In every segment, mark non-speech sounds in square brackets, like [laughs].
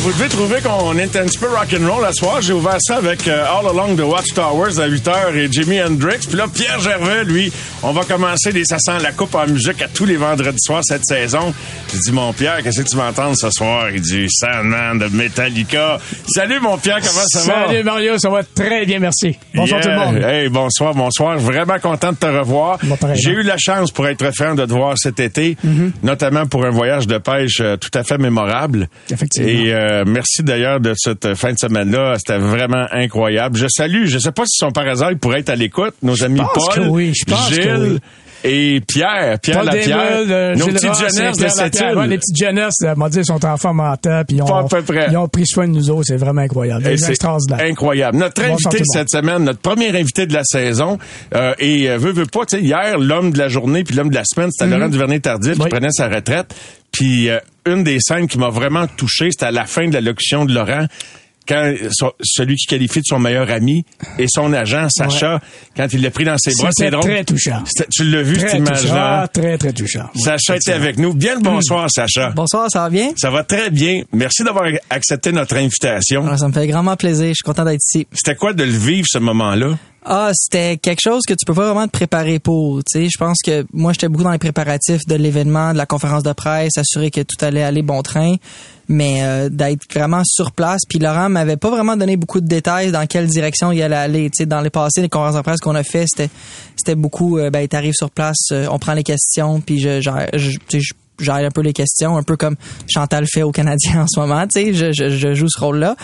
Vous devez trouver qu'on est un petit peu rock'n'roll la soir. J'ai ouvert ça avec euh, All Along the Watchtowers à 8 h et Jimi Hendrix. Puis là, Pierre Gervais, lui, on va commencer des Ça sent la coupe en musique à tous les vendredis soirs cette saison. J'ai dit, mon Pierre, qu'est-ce que tu vas entendre ce soir? Il dit, Sandman de Metallica. Salut, mon Pierre, comment ça va? Salut Mario, ça va très bien, merci. Bonsoir Yeah. tout le monde. Hey, bonsoir, bonsoir. Vraiment content de te revoir. Bon, J'ai eu la chance pour être fan de te voir cet été, Mm-hmm. notamment pour un voyage de pêche euh, tout à fait mémorable. Effectivement. Et euh, merci d'ailleurs de cette fin de semaine-là. C'était vraiment incroyable. Je salue, je sais pas si son par hasard il pourrait être à l'écoute, nos amis pense Paul, que oui, je pense que Gilles oui. et Pierre, Pierre Paul Lapierre, Desmeules, euh, nos petites Ross, jeunesses de cette. Ouais, les île. petites jeunesses, euh, m'a dit, sont enfants mentants, puis ils ont, peu près. ils ont pris soin de nous autres. C'est vraiment incroyable. C'est extraordinaire. incroyable. Notre Bonsoir invité cette semaine, notre premier invité de la saison, euh, et euh, veut, veut pas, tu sais, hier, l'homme de la journée puis l'homme de la semaine, c'était Laurent Duvernay-Tardif qui Mhm. Oui. prenait sa retraite. Puis euh, une des scènes qui m'a vraiment touché, c'était à la fin de l'allocution de Laurent, quand son- celui qui qualifie de son meilleur ami et son agent, Sacha, quand il l'a pris dans ses bras, c'est C'était drôle. très touchant. Tu l'as vu, cette Très touchant. image-là? Ah, très, très touchant. Sacha était avec nous. Bien le bonsoir, Sacha. Bonsoir, ça va bien? Ça va très bien. Merci d'avoir accepté notre invitation. Ah, ça me fait grandement plaisir. Je suis content d'être ici. C'était quoi de le vivre, ce moment-là? Ah, c'était quelque chose que tu peux pas vraiment te préparer pour. Tu sais, je pense que moi, j'étais beaucoup dans les préparatifs de l'événement, de la conférence de presse, assurer que tout allait aller bon train. Mais euh, d'être vraiment sur place. Puis Laurent m'avait pas vraiment donné beaucoup de détails dans quelle direction il allait aller. Tu sais, dans les passés, les conférences de presse qu'on a fait, c'était c'était beaucoup. Euh, ben, sur place, euh, on prend les questions, puis je, je, un peu les questions, un peu comme Chantal fait au Canadien en ce moment. Tu sais, je, je, je joue ce rôle-là.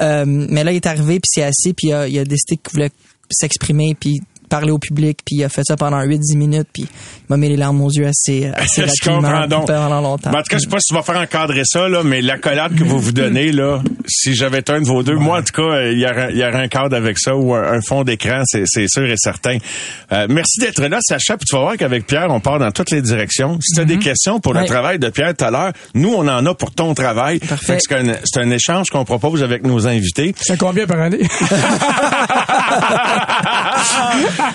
Euh, mais là, il est arrivé, puis c'est assis, puis il a, il a décidé qu'il voulait s'exprimer, puis parler au public, puis il a fait ça pendant 8-10 minutes, puis il m'a mis les larmes aux yeux assez, [laughs] assez Je rapidement, donc. pendant longtemps. Ben, en tout cas, je sais pas si tu vas faire encadrer ça, là, mais l'accolade que vous vous [laughs] donnez, là, si j'avais un de vos deux, moi, en tout cas, il y aurait, il y aurait un cadre avec ça ou un, un fond d'écran, c'est, sûr et certain. Euh, merci d'être là, Sacha, puis tu vas voir qu'avec Pierre, on part dans toutes les directions. Si tu as des questions pour le Ouais. travail de Pierre tout à l'heure, nous, on en a pour ton travail. Parfait. Fait que c'est, un, c'est un échange qu'on propose avec nos invités. C'est combien par année? [laughs]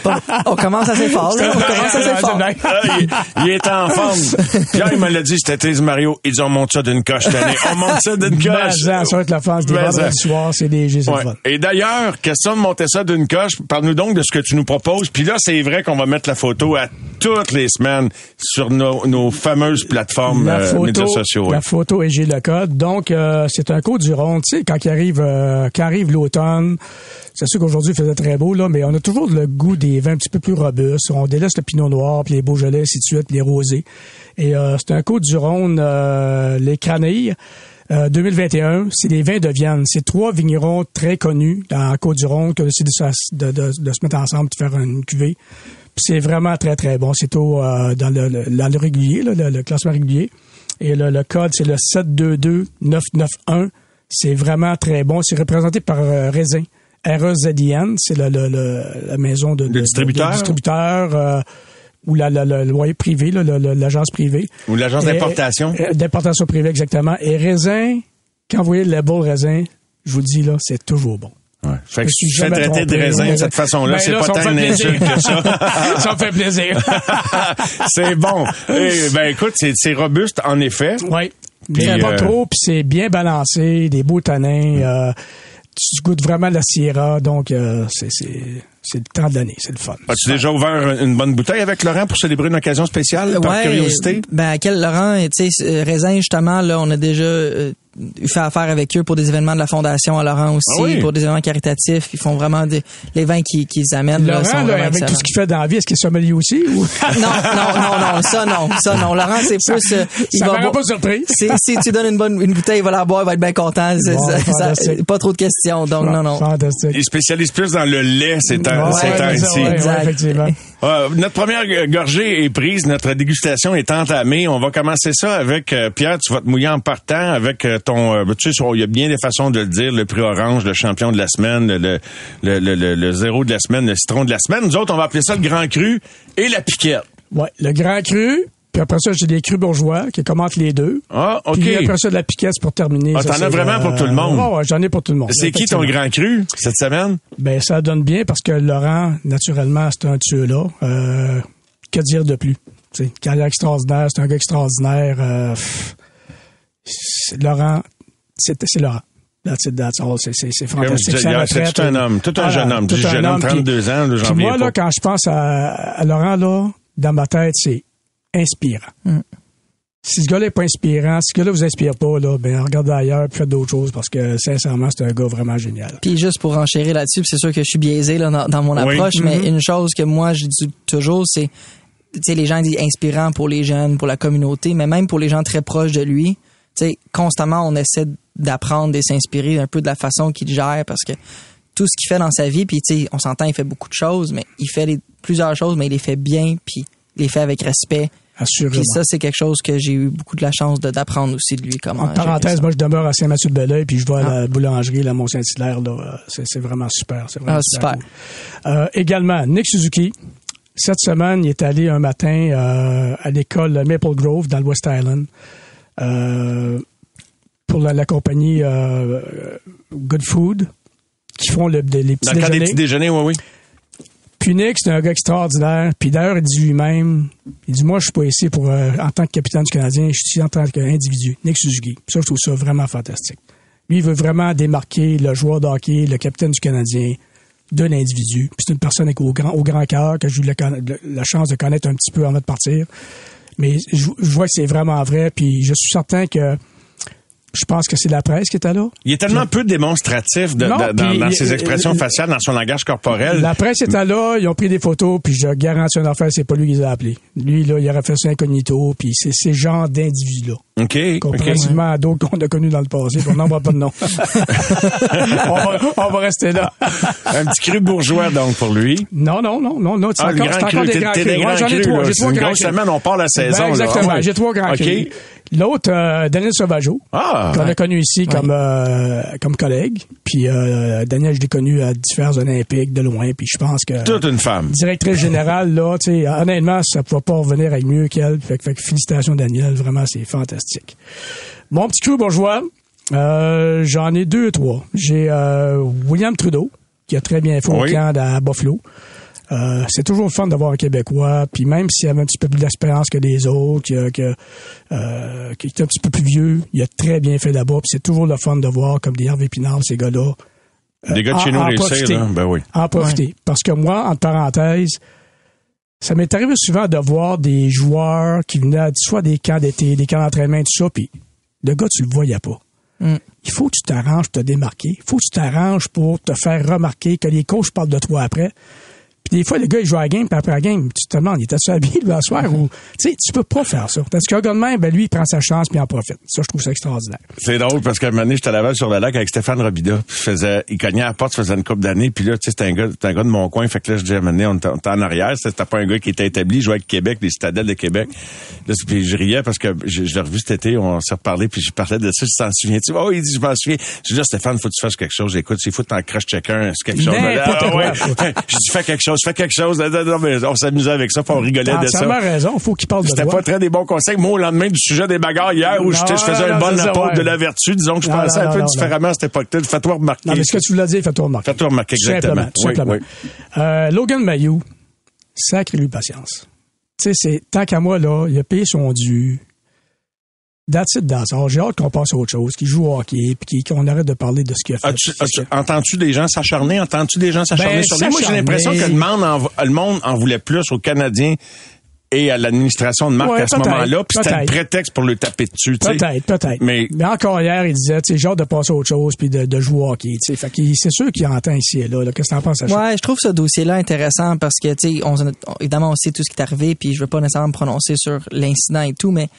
Bon, on commence assez fort, là. On commence assez fort. Ah, il, il est en forme. [laughs] Pierre, il me l'a dit, c'était Thérèse Mario. Ils ont monté ça d'une coche cette année. On monte ça d'une coche. Ça va être la des vendredis soirs, c'est Ouais. le fun. Et d'ailleurs, question de monter ça d'une coche, parle-nous donc de ce que tu nous proposes. Puis là, c'est vrai qu'on va mettre la photo à toutes les semaines sur nos, nos fameuses plateformes La euh, médias sociaux. ouais. la photo et j'ai le code. Donc, euh, c'est un code du rond. Tu sais, quand il arrive, euh, quand arrive l'automne, c'est sûr qu'aujourd'hui, il faisait très beau, là, mais on a toujours le goût des vins un petit peu plus robustes. On délaisse le pinot noir, puis les beaujolais, ainsi de les rosés. Et euh, c'est un code du rond, euh, les Cranilles. euh, 2021, c'est les vins de Vienne. C'est trois vignerons très connus dans Côte-du-Rhône qui ont décidé de, se- mettre ensemble et faire une cuvée. C'est vraiment très, très bon. C'est au euh, dans le, le, le régulier, le classement régulier. Et le, le code, c'est le 722991. C'est vraiment très bon. C'est représenté par euh, Raisin. R-E-Z-I-N. C'est le, le- la maison de, distributeur? de distributeur euh, ou la, la, la- le loyer privé, l'agence privée. Ou l'agence d'importation. euh, D'importation privée, exactement. Et Raisin, quand vous voyez le label Raisin, je vous dis, là, c'est toujours bon. Ouais. Fait que Je suis traiter de raisin de cette façon-là, Ben c'est pas tant une plaisir. insulte que ça. [laughs] ça me fait plaisir. [laughs] c'est bon. Eh ben écoute, c'est, robuste en effet. Oui. Puis, pas euh, trop, puis c'est bien balancé, des beaux tanins. euh, tu goûtes vraiment la Sierra, donc euh, c'est, c'est, c'est le temps de l'année, c'est le fun. As-tu déjà ouvert une bonne bouteille avec Laurent pour célébrer une occasion spéciale par Ouais, curiosité? Ben, quel Laurent, tu sais, Raisin, justement, là, on a déjà euh, eu fait affaire avec eux pour des événements de la Fondation à Laurent aussi, Ah oui? pour des événements caritatifs. Ils font vraiment des, les vins qu'ils amènent. là, Laurent, sont là, avec tout ce qu'il fait dans la vie, est-ce qu'il est sommelier aussi? Ou... [laughs] non, non, non, non, ça non, ça non. Laurent, c'est plus. euh, il ça va pas surpris. Si, si tu donnes une bonne une bouteille, il va la boire, il va être bien content. Bon, ça- ça- pas trop de questions, donc non, non. Fantastique. Il spécialise plus dans le lait ces temps-ci. ça, ouais, ouais, effectivement. [laughs] Euh, notre première gorgée est prise, notre dégustation est entamée. On va commencer ça avec euh, Pierre. Tu vas te mouiller en partant avec euh, ton, euh, tu sais, il y a bien des façons de le dire, le prix orange, le champion de la semaine, le, le, le, le, zéro de la semaine, le citron de la semaine. Nous autres, on va appeler ça le grand cru et la piquette. Ouais, le grand cru, puis après ça, j'ai des crus bourgeois qui commentent les deux. Ah, OK. Puis après ça, de la piquette c'est pour terminer. Ah, t'en c'est, as vraiment pour tout le monde? Ouais, j'en ai pour tout le monde. C'est qui ton grand cru cette semaine? Ben, ça donne bien parce que Laurent, naturellement, c'est un tueur là. Euh, que dire de plus? Tu sais, carrière extraordinaire, c'est un gars extraordinaire. Euh, pff, c'est- Laurent, c'est Laurent. That's it, that's all. C'est, fantastique. c'est tout un euh, homme, tout un jeune homme. tout un jeune homme, homme, 32 ans, Puis reviens moi, là, pas. quand je pense à, à Laurent, là, dans ma tête, c'est inspirant. Mm. Si ce gars-là n'est pas inspirant, si ce gars-là vous inspire pas, là, ben, regardez ailleurs puis faites d'autres choses parce que, sincèrement, c'est un gars vraiment génial. Puis juste pour enchérir là-dessus, c'est sûr que je suis biaisé là, dans, dans mon Oui. approche, mais Mhm. une chose que moi je dis toujours, c'est, tu sais, les gens disent inspirant pour les jeunes, pour la communauté, mais même pour les gens très proches de lui. Sais, constamment, on essaie d'apprendre et s'inspirer un peu de la façon qu'il gère parce que tout ce qu'il fait dans sa vie, puis tu sais, on s'entend, il fait beaucoup de choses, mais il fait les- plusieurs choses, mais il les fait bien, puis il les fait avec respect. Puis ça, c'est quelque chose que j'ai eu beaucoup de la chance d'apprendre aussi de lui. Comment En parenthèse, moi, je demeure à Saint-Mathieu-de-Belleuil, puis je vais à Ah. la boulangerie, la Mont-Saint-Hilaire, C'est, vraiment super. C'est vraiment Ah, super. Euh, également, Nick Suzuki. Cette semaine, il est allé un matin euh, à l'école Maple Grove, dans le West Island, pour la, la compagnie euh, Good Food, qui font le, les petits Dans le cas des déjeuners. petits déjeuners, oui, oui. Puis Nick, c'est un gars extraordinaire. Puis d'ailleurs, il dit lui-même, il dit, moi, je suis pas ici pour, euh, en tant que capitaine du Canadien, je suis ici en tant qu'individu. Nick Suzuki. Puis ça, je trouve ça vraiment fantastique. Lui, il veut vraiment démarquer le joueur de hockey, le capitaine du Canadien, de l'individu. Puis c'est une personne avec au grand, au grand cœur que j'ai eu la, la chance de connaître un petit peu avant de partir. Mais je, je vois que c'est vraiment vrai. Puis je suis certain que je pense que c'est la presse qui était là. Il est tellement peu démonstratif de- Non, de- dans, puis dans il- ses expressions il- faciales, dans son langage corporel. La presse était là, ils ont pris des photos, puis je garantis une affaire, c'est pas lui qui les a appelés. Lui, là, il aurait fait ça incognito, puis c'est ces genres d'individus-là. OK. Comparativement à d'autres qu'on a connus dans le passé, on n'en voit pas de nom. [laughs] on, va, on va rester là. Un petit cru bourgeois, donc, pour lui. Non, non, non, non, non, c'est Ah, encore, grand encore cru. des grands crus. Ouais, J'en ai trois, j'ai trois grands crus. semaine, on part la saison, Ben, là. exactement, ouais. j'ai trois grands crus. L'autre, euh, Daniel Sauvageau. Ah. qu'on a connu ici comme euh, comme collègue. Puis euh, Daniel, je l'ai connu à différents Olympiques de loin. Puis je pense que Toute une femme. directrice générale, là, tu sais, honnêtement, ça ne pouvait pas revenir avec mieux qu'elle. Fait, fait que félicitations, Daniel. Vraiment, c'est fantastique. Mon petit crew bourgeois, euh, j'en ai deux, trois. J'ai euh, William Trudeau, qui a très bien fait au camp à Buffalo. Euh, c'est toujours le fun d'avoir un Québécois, puis même s'il avait un petit peu plus d'expérience que les autres, que, que, euh, qui est un petit peu plus vieux, il a très bien fait là-bas, puis c'est toujours le fun de voir comme des Hervé Pinard, ces gars-là, Des gars de chez en- nous en réussir, profiter. là. Ben oui. en profiter. Parce que moi, entre parenthèses, ça m'est arrivé souvent de voir des joueurs qui venaient soit des camps d'été, des camps d'entraînement, tout ça, puis le gars, tu le voyais pas. Mm. Il faut que tu t'arranges pour te démarquer. Il faut que tu t'arranges pour te faire remarquer, que les coachs parlent de toi après. Puis des fois, le gars, il joue à la game, puis après la game, tu te demandes, il était-tu habillé le soir ou... Tu sais, tu peux pas faire ça. Parce qu'un gars de même, ben lui, il prend sa chance puis il en profite. Ça, je trouve ça extraordinaire. C'est drôle parce qu'à un moment donné, j'étais à Laval sur le lac avec Stéphane Robida. Puis je faisais, il cognait à la porte, ça faisait une couple d'années. Puis là, tu sais, c'était un gars, c'était un gars de mon coin. Fait que là, je disais, à un moment donné, on était, en arrière. C'était pas un gars qui était établi. Il jouait avec Québec, les citadelles de Québec. Là, puis je riais parce que je, je l'ai revu cet été. On s'est reparlé. Puis je parlais de ça. Je t'en souviens-tu? Oh, il dit, je m'en souviens. Je dis, là, Stéphane, faut que tu fasses quelque chose. Écoute, s'il faut que t'en chacun, c'est quelque chose. N'importe Ah, quoi. ouais. [laughs] Je dis, fais quelque chose, fais quelque chose. Non, non, mais on s'amusait avec ça. On rigolait de ça raison. Faut qu'il parle de C'était pas très des bons conseils. Moi, au lendemain du sujet des bagarres hier, où Non, je faisais non, un bon ouais. de la vertu, disons que je pensais un peu différemment à cette époque-là. Fais-toi remarquer. Non, mais ce que tu voulais dire, fais-toi remarquer. Fais-toi remarquer, Tout exactement. Simplement, tout Oui, simplement. oui. Euh, Logan Mayou, sacré lui patience. Tu sais, c'est, tant qu'à moi, là, il a payé son dû. That's it, that's all. J'ai hâte qu'on passe à autre chose, qu'il joue au hockey, puis qu'on arrête de parler de ce qu'il a fait. Entends-tu des gens s'acharner? Entends-tu des gens s'acharner Ben, sur lui? Moi, j'ai l'impression que le monde, en, le monde en voulait plus aux Canadiens et à l'administration de marque Ouais, à ce moment-là, puis c'était le peut-être. prétexte pour le taper dessus. Peut-être, peut-être. Mais- encore hier, il disait, tu sais, hâte de passer à autre chose, puis de, de jouer au hockey. Fait c'est sûr qu'il entend ici et là, là. Qu'est-ce que t'en penses? Ouais, je trouve ce dossier-là intéressant parce que, tu sais, on, on- évidemment, on sait tout ce qui est arrivé, puis je veux pas nécessairement me prononcer sur l'incident et tout, mais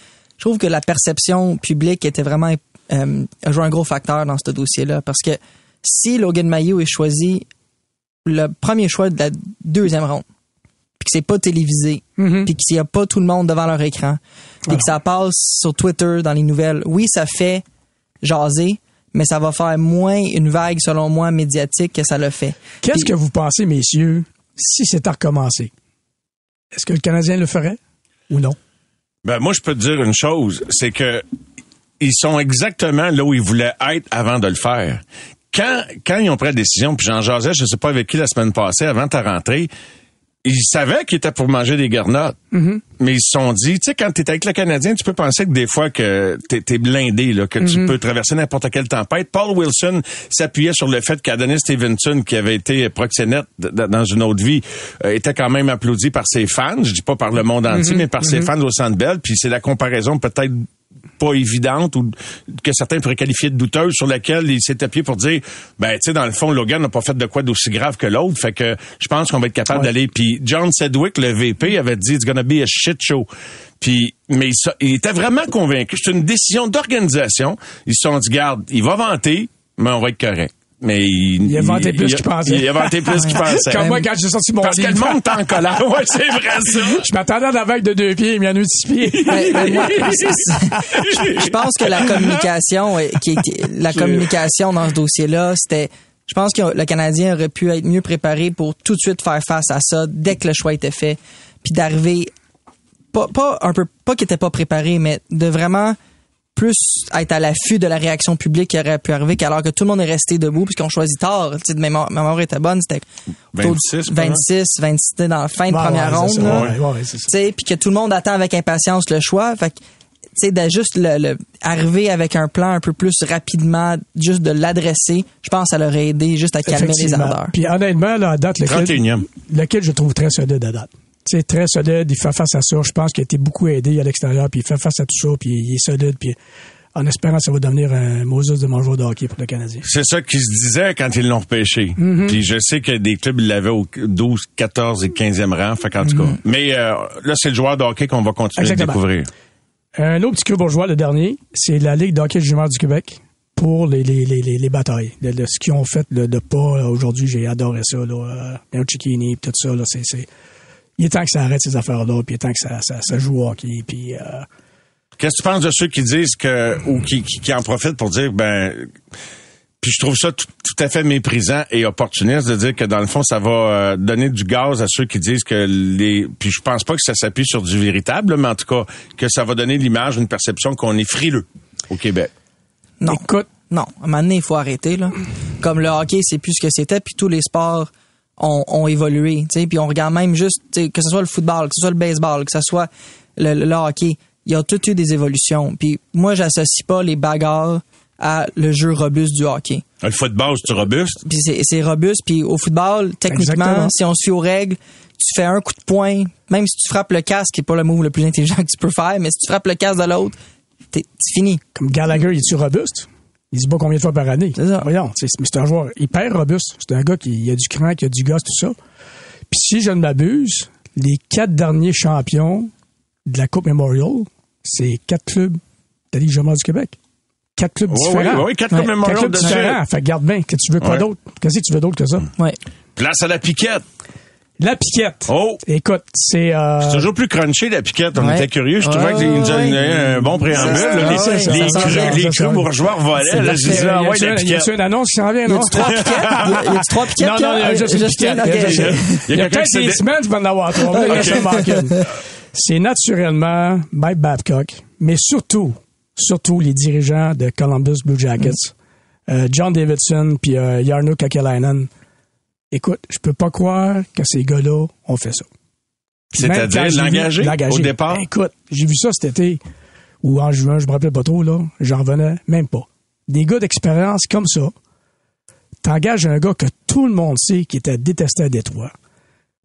je trouve que la perception publique était vraiment euh, a joué un gros facteur dans ce dossier-là parce que si Logan Mayo est choisi le premier choix de la deuxième ronde, puis que c'est pas télévisé, Mhm. puis qu'il y a pas tout le monde devant leur écran, puis que ça passe sur Twitter dans les nouvelles, oui, ça fait jaser, mais ça va faire moins une vague, selon moi, médiatique que ça le fait. Qu'est-ce que vous pensez, messieurs, si c'était à recommencer? Est-ce que le Canadien le ferait ou non? Ben, moi, je peux te dire une chose, c'est que ils sont exactement là où ils voulaient être avant de le faire. Quand, quand ils ont pris la décision, puis j'en jasais, je sais pas avec qui la semaine passée, avant ta rentrée, ils savaient qu'ils étaient pour manger des garnottes. Mais ils se sont dit, tu sais, quand t'es avec le Canadien, tu peux penser que des fois que t'es es blindé, là, que tu peux traverser n'importe quelle tempête. Paul Wilson s'appuyait sur le fait qu'Adonis Stevenson, qui avait été proxénète dans une autre vie, euh, était quand même applaudi par ses fans. Je dis pas par le monde entier, mais par ses fans au Centre Bell. Puis c'est la comparaison peut-être pas évidente ou que certains pourraient qualifier de douteuse sur laquelle il s'est appuyé pour dire ben tu sais dans le fond Logan n'a pas fait de quoi d'aussi grave que l'autre. Fait que je pense qu'on va être capable d'aller. Puis John Sedgwick le VP avait dit it's gonna be a shit show. Puis mais il, il était vraiment convaincu. C'est une décision d'organisation. Ils se sont dit garde il va vanter mais on va être correct mais il, Il a vanté plus il- qu'il pensait. il a vanté plus qu'il [laughs] pensait Comme moi, quand j'ai sorti mon parce que le livre. monde est en colère [laughs] ouais c'est vrai ça [laughs] Je m'attendais à la vague de deux pieds, mais il y en a eu six pieds. Ben, ben, moi, je pense que la communication, qui la communication dans ce dossier-là, c'était, je pense que le Canadien aurait pu être mieux préparé pour tout de suite faire face à ça dès que le choix était fait, puis d'arriver pas, pas un peu, pas qu'il était pas préparé, mais de vraiment plus être à l'affût de la réaction publique qui aurait pu arriver qu'alors que tout le monde est resté debout puisqu'on choisit tard. Tu sais, ma mémoire était bonne, c'était autour de 26, pas mal. 26, 26, c'était dans la fin de première ouais, ronde. c'est ça. là Ouais, ouais, c'est ça. tu sais, puis que tout le monde attend avec impatience le choix. Fait que, tu sais, de juste le, le- arriver avec un plan un peu plus rapidement, juste de l'adresser, je pense que ça l'aurait aidé juste à calmer les ardeurs. Puis honnêtement, là, à date, lequel, 31e. lequel je trouve très solide à date. Sais, très solide, il fait face à ça. Je pense qu'il a été beaucoup aidé à l'extérieur, puis il fait face à tout ça, puis il est solide, puis en espérant que ça va devenir un Moses de mon joueur de hockey pour le Canadien. C'est ça qui se disait quand ils l'ont repêché. Mm-hmm. Puis je sais que des clubs ils l'avaient au 12, 14 et 15e rang. Fait qu'en tout cas. Mais euh, là, c'est le joueur de hockey qu'on va continuer Mm-hmm. À découvrir. Un autre petit club bourgeois, le dernier, c'est la Ligue de hockey junior du Québec pour les, les, les, les, les batailles. Le- le- ce qu'ils ont fait le, de pas aujourd'hui, j'ai adoré ça. Là, euh, Cicchini, tout ça. Là, c'est, c'est... Il est temps que ça arrête ces affaires-là, puis il est temps que ça, ça, ça joue au hockey. Puis, euh, Qu'est-ce que tu penses de ceux qui disent que ou qui, qui, qui en profitent pour dire ben puis je trouve ça tout, tout à fait méprisant et opportuniste de dire que dans le fond ça va euh, donner du gaz à ceux qui disent que les puis je pense pas que ça s'appuie sur du véritable mais en tout cas que ça va donner l'image une perception qu'on est frileux au Québec. Non. écoute, Non, à un moment donné, il faut arrêter. Là. Comme le hockey, c'est plus ce que c'était, puis tous les sports ont, ont évolué. tu sais, Puis on regarde même juste, tu sais, que ce soit le football, que ce soit le baseball, que ce soit le, le- le hockey, il y a tout eu des évolutions. Puis moi, j'associe pas les bagarres à le jeu robuste du hockey. Le football c'est robuste? Puis c'est robuste. Puis au football, techniquement, Exactement. si on fie aux règles, tu fais un coup de poing, même si tu frappes le casque, qui est pas le move le plus intelligent [laughs] que tu peux faire, mais si tu frappes le casque de l'autre, t'es- c'est fini. comme Gallagher, il est-tu robuste? Il se bat combien de fois par année? C'est ça. Voyons, c'est, mais c'est un joueur hyper robuste. C'est un gars qui il a du cran, qui a du gosse, tout ça. Puis si je ne m'abuse, les quatre derniers champions de la Coupe Memorial, c'est quatre clubs de la Ligue junior du Québec. Quatre clubs différents. oui, oui, quatre Ouais, Coupe Memorial Quatre clubs de différents. Fait que garde bien. Que tu veux quoi Ouais. d'autre? Qu'est-ce que tu veux d'autre que ça? Ouais. Place à la piquette. La piquette. Oh! Écoute, c'est... Euh, C'est toujours plus crunché, la piquette. On Ouais. était curieux. Je trouvais Ouais, qu'il nous a ouais. un bon préambule. Là. les ça, les, ça bourgeois volaient. Là, je disais, ah ouais, y la piquette. une annonce qui s'en vient, Y non? trois piquettes? [laughs] Y a- y a-tu trois piquettes? Non, non, il y a juste une piquette. Il y a Il y a Il y a peut-être des semaines, tu vas en avoir trois. il. [laughs] C'est naturellement Mike Babcock, mais surtout, surtout les dirigeants de Columbus Blue Jackets, euh, John Davidson puis euh, Jarno Kakelainen. Écoute, je peux pas croire que ces gars-là ont fait ça. C'est-à-dire l'engager au départ? Écoute, j'ai vu ça cet été, ou en juin, je me rappelle pas trop, là. J'en revenais même pas. Des gars d'expérience comme ça, t'engages un gars que tout le monde sait qui était détesté à Détroit.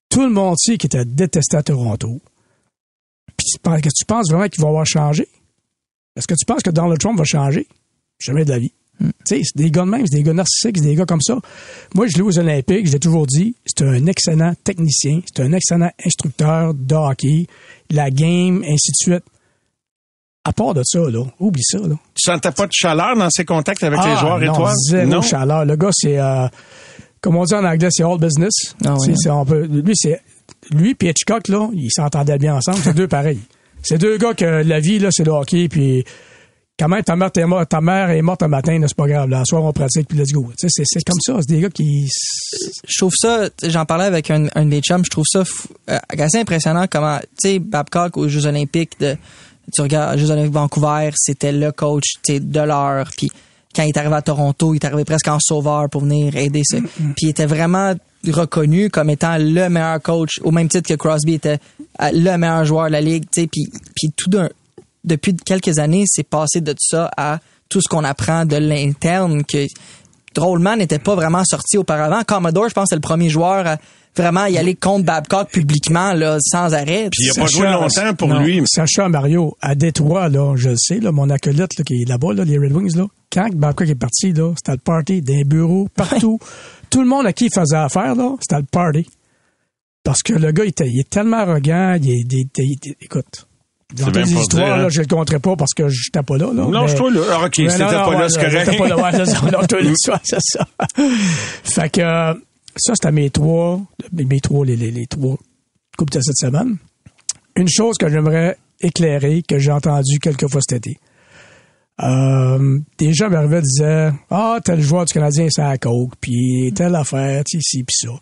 Tout le monde sait qu'il était détesté à Toronto. Puis penses- que tu penses vraiment qu'il va avoir changé? Est-ce que tu penses que Donald Trump va changer? Jamais de la vie. Tu sais, c'est des gars de même, c'est des gars narcissiques, c'est des gars comme ça. Moi, je l'ai aux Olympiques, je l'ai toujours dit, c'est un excellent technicien, c'est un excellent instructeur de hockey, la game, ainsi de suite. À part de ça, là, oublie ça, là. Tu sentais pas de chaleur dans ses contacts avec les Ah, joueurs non, étoiles? Zéro chaleur. Le gars, c'est, euh, comme on dit en anglais, c'est all business. Ah oui, C'est- hein. c'est- on peut- lui, c'est, lui puis Hitchcock, là, ils s'entendaient bien ensemble. C'est deux pareils. C'est deux gars que la vie, là, c'est le hockey, puis quand même, ta mère, t'es morte- ta mère est morte un matin, c'est pas grave. Là, soir, on pratique, puis let's go. C'est, c'est comme ça. C'est des gars qui... je trouve ça, j'en parlais avec un, un de mes chums, je trouve ça fou- euh, assez impressionnant comment, tu sais, Babcock aux Jeux Olympiques de, tu regardes les Jeux Olympiques de Vancouver, c'était le coach, tu sais, de l'heure, puis quand il est arrivé à Toronto, il est arrivé presque en sauveur pour venir aider ça. Puis il était vraiment reconnu comme étant le meilleur coach, au même titre que Crosby était euh, le meilleur joueur de la ligue, tu sais, puis, puis tout d'un, depuis quelques années, c'est passé de ça à tout ce qu'on apprend de l'interne que drôlement n'était pas vraiment sorti auparavant. Commodore, je pense, c'est le premier joueur à vraiment y aller contre Babcock publiquement là, sans arrêt. Puis il a pas joué longtemps pour Non, lui. Sacha Mario, à Détroit, là, je le sais, là, mon acolyte là, qui est là-bas, là, les Red Wings, là, quand Babcock est parti, là, c'était le party, des bureaux, partout. [laughs] Tout le monde à qui il faisait affaire, là, c'était le party. Parce que le gars, il, était, il est tellement arrogant, il est, il est- il est- écoute. Dans des histoires, dire, hein. là, je le compterai pas parce que j'étais pas là. là Non, mais- je toi là. Ah, OK, non, pas là, c'est j'étais correct. pas là, ouais, c'est ça. Non, toi, le soir, c'est ça. [laughs] Fait que euh, ça, c'était mes trois, mes trois, les, les, les trois coupes de cette semaine. Une chose que j'aimerais éclairer, que j'ai entendu quelques fois cet été. Euh, des gens m'arrivaient et disaient Ah, tel joueur du Canadien, c'est à coke, puis telle affaire, tu sais, ci, puis ça.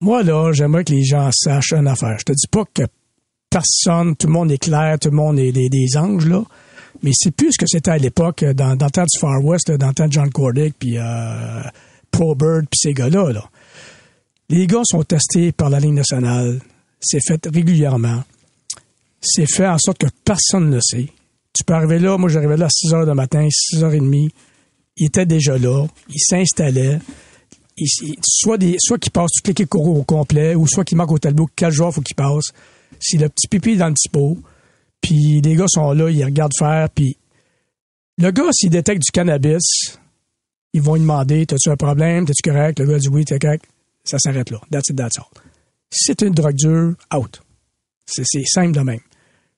Moi, là, j'aimerais que les gens sachent une affaire. Je te dis pas que personne, tout le monde est clair, tout le monde est des, anges, là. Mais c'est plus ce que c'était à l'époque, euh, dans, dans le temps du Far West, dans le temps de John Cordick, puis euh, Probert, puis ces gars-là. Là. Les gars sont testés par la Ligue nationale. C'est fait régulièrement. C'est fait en sorte que personne ne sait. Tu peux arriver là, moi j'arrivais là à 6 heures du matin, 6 heures et demie. Il était déjà là. Il s'installait. Soit des, soit qu'il passe toute l'équipe au, complet, ou soit qu'il marque au tableau quel joueur faut qu'il passe. C'est le petit pipi dans le petit pot. Puis les gars sont là, ils regardent faire, puis le gars, s'il détecte du cannabis, ils vont lui demander T'as-tu un problème? T'es-tu correct? Le gars dit Oui, t'es correct. Ça s'arrête là. That's it, that's all. Si c'est une drogue dure, out. C'est simple de même.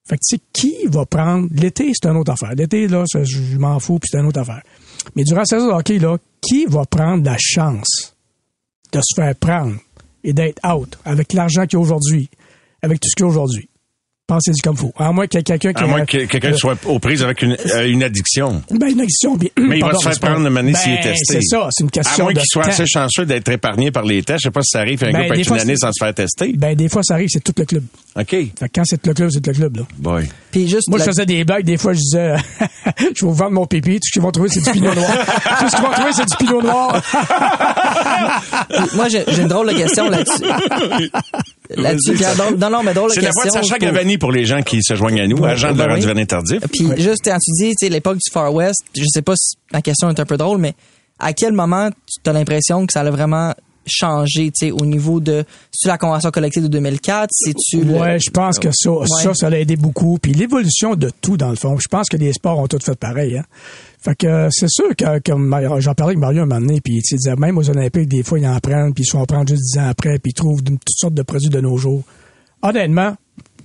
Fait que, tu sais, qui va prendre. L'été, c'est une autre affaire. L'été, là, je m'en fous, puis c'est une autre affaire. Mais durant la saison hockey, là, qui va prendre la chance de se faire prendre et d'être out avec l'argent qu'il y a aujourd'hui, avec tout ce qu'il y a aujourd'hui? Pensez-y comme faut. À moins ait quelqu'un qui À moins que quelqu'un euh, soit aux prises avec une, euh, une addiction. ben, une addiction. puis- Mais il va se faire prendre le mané s'il est Ben, testé. C'est ça, c'est une À question moins de qu'il soit temps. assez chanceux d'être épargné par les tests. Je sais pas si ça arrive, un Ben, gars peut des être fois, une année sans se faire tester. Ben, des fois, ça arrive, c'est tout le club. OK. Fait que quand c'est tout le club, c'est tout le club, là. Boy. Puis juste Moi, la- je faisais des blagues, des fois, je disais, [laughs] je vais vous vendre mon pipi, tout ce qu'ils vont trouver, c'est du pinot noir. [laughs] tout ce qu'ils vont trouver, c'est du pinot noir. moi j'ai une drôle de question là-dessus. [laughs] là-dessus, non non mais drôle C'est la voix de question. Sacha pour- Gavani pour les gens qui se joignent à nous, agent de ben Laurent oui. Duvernay Tardif. Puis juste quand tu dis, tu sais, l'époque du Far West, je sais pas si la question est un peu drôle, mais à quel moment tu as l'impression que ça a vraiment changé, tu sais, au niveau de, c'est la convention collective de 2004, c'est tu Ouais, je pense que ça, ça, ça l'a aidé beaucoup. Puis l'évolution de tout, dans le fond. Je pense que les sports ont tout fait pareil, hein. Fait que euh, c'est sûr que, comme Mario- j'en parlais avec Mario un moment donné, puis il disait, même aux Olympiques, des fois, ils en prennent, puis ils sont en prendre juste 10 ans après, puis ils trouvent toutes sortes de produits de nos jours. Honnêtement,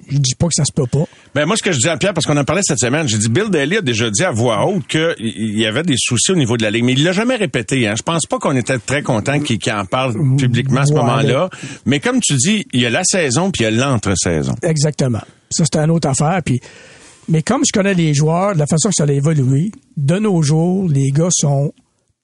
je dis pas que ça se peut pas. Ben moi, ce que je dis à Pierre, parce qu'on en parlait cette semaine, j'ai dit Bill Daly a déjà dit à voix haute qu'il y avait des soucis au niveau de la ligue, mais il l'a jamais répété. Hein. Je pense pas qu'on était très content qu'il en parle publiquement à ce moment-là. Mais comme tu dis, il y a la saison puis il y a l'entre-saison. Exactement. Ça, c'est une autre affaire. Puis, mais comme je connais les joueurs, de la façon que ça a évolué, de nos jours, les gars sont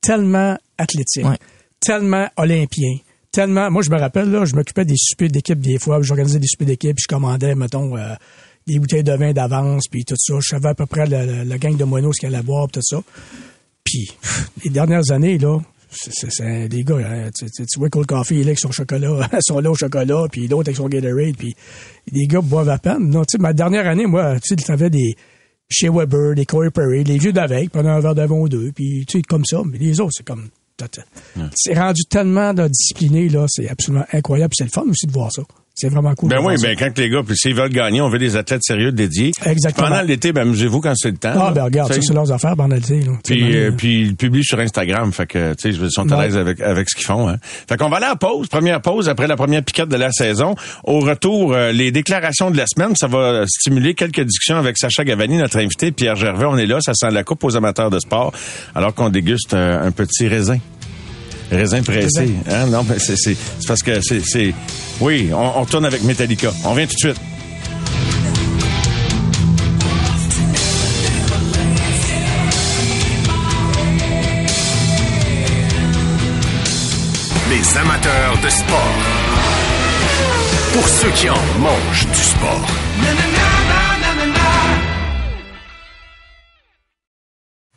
tellement athlétiques, Ouais. tellement olympiens, tellement... Moi, je me rappelle, là, je m'occupais des soupers d'équipe des fois, j'organisais des soupers d'équipe, puis je commandais, mettons, euh, des bouteilles de vin d'avance, puis tout ça. Je savais à peu près le- la gang de moineaux ce qu'elle allait boire, puis tout ça. Puis, les dernières années, là, c'est, des gars, hein, tu, tu, tu vois Cold Coffee, il est là avec son chocolat, [laughs] son lait au chocolat, puis l'autre avec son Gatorade, puis les gars boivent à peine. Non, tu sais, ma dernière année, moi, tu sais, t'avais des chez Weber, des Corey Perry, les vieux d'avec, pendant un verre de vin ou deux, puis tu sais, comme ça, mais les autres, c'est comme... C'est rendu tellement là, discipliné, là, c'est absolument incroyable, puis c'est le fun aussi de voir ça. C'est vraiment cool. Ben oui, ben quand les gars, puis s'ils veulent gagner, on veut des athlètes sérieux dédiés. Exactement. Pendant l'été, ben amusez-vous quand c'est le temps. Ah, ben regarde, ça, c'est leurs affaires. Tu sais, Puis, euh, puis ils publient sur Instagram, fait que tu sais, ils sont à l'aise avec avec ce qu'ils font. Hein. Fait qu'on va aller à la pause, première pause après la première piquette de la saison. Au retour, euh, les déclarations de la semaine, ça va stimuler quelques discussions avec Sacha Gavani, notre invité, Pierre Gervais. On est là, ça sent la coupe aux amateurs de sport, alors qu'on déguste euh, un petit raisin. Raisin pressé. Hein? Non, mais c'est, c'est, c'est parce que c'est. c'est... Oui, on, on retourne avec Metallica. On vient tout de suite. Les amateurs de sport. Pour ceux qui en mangent du sport.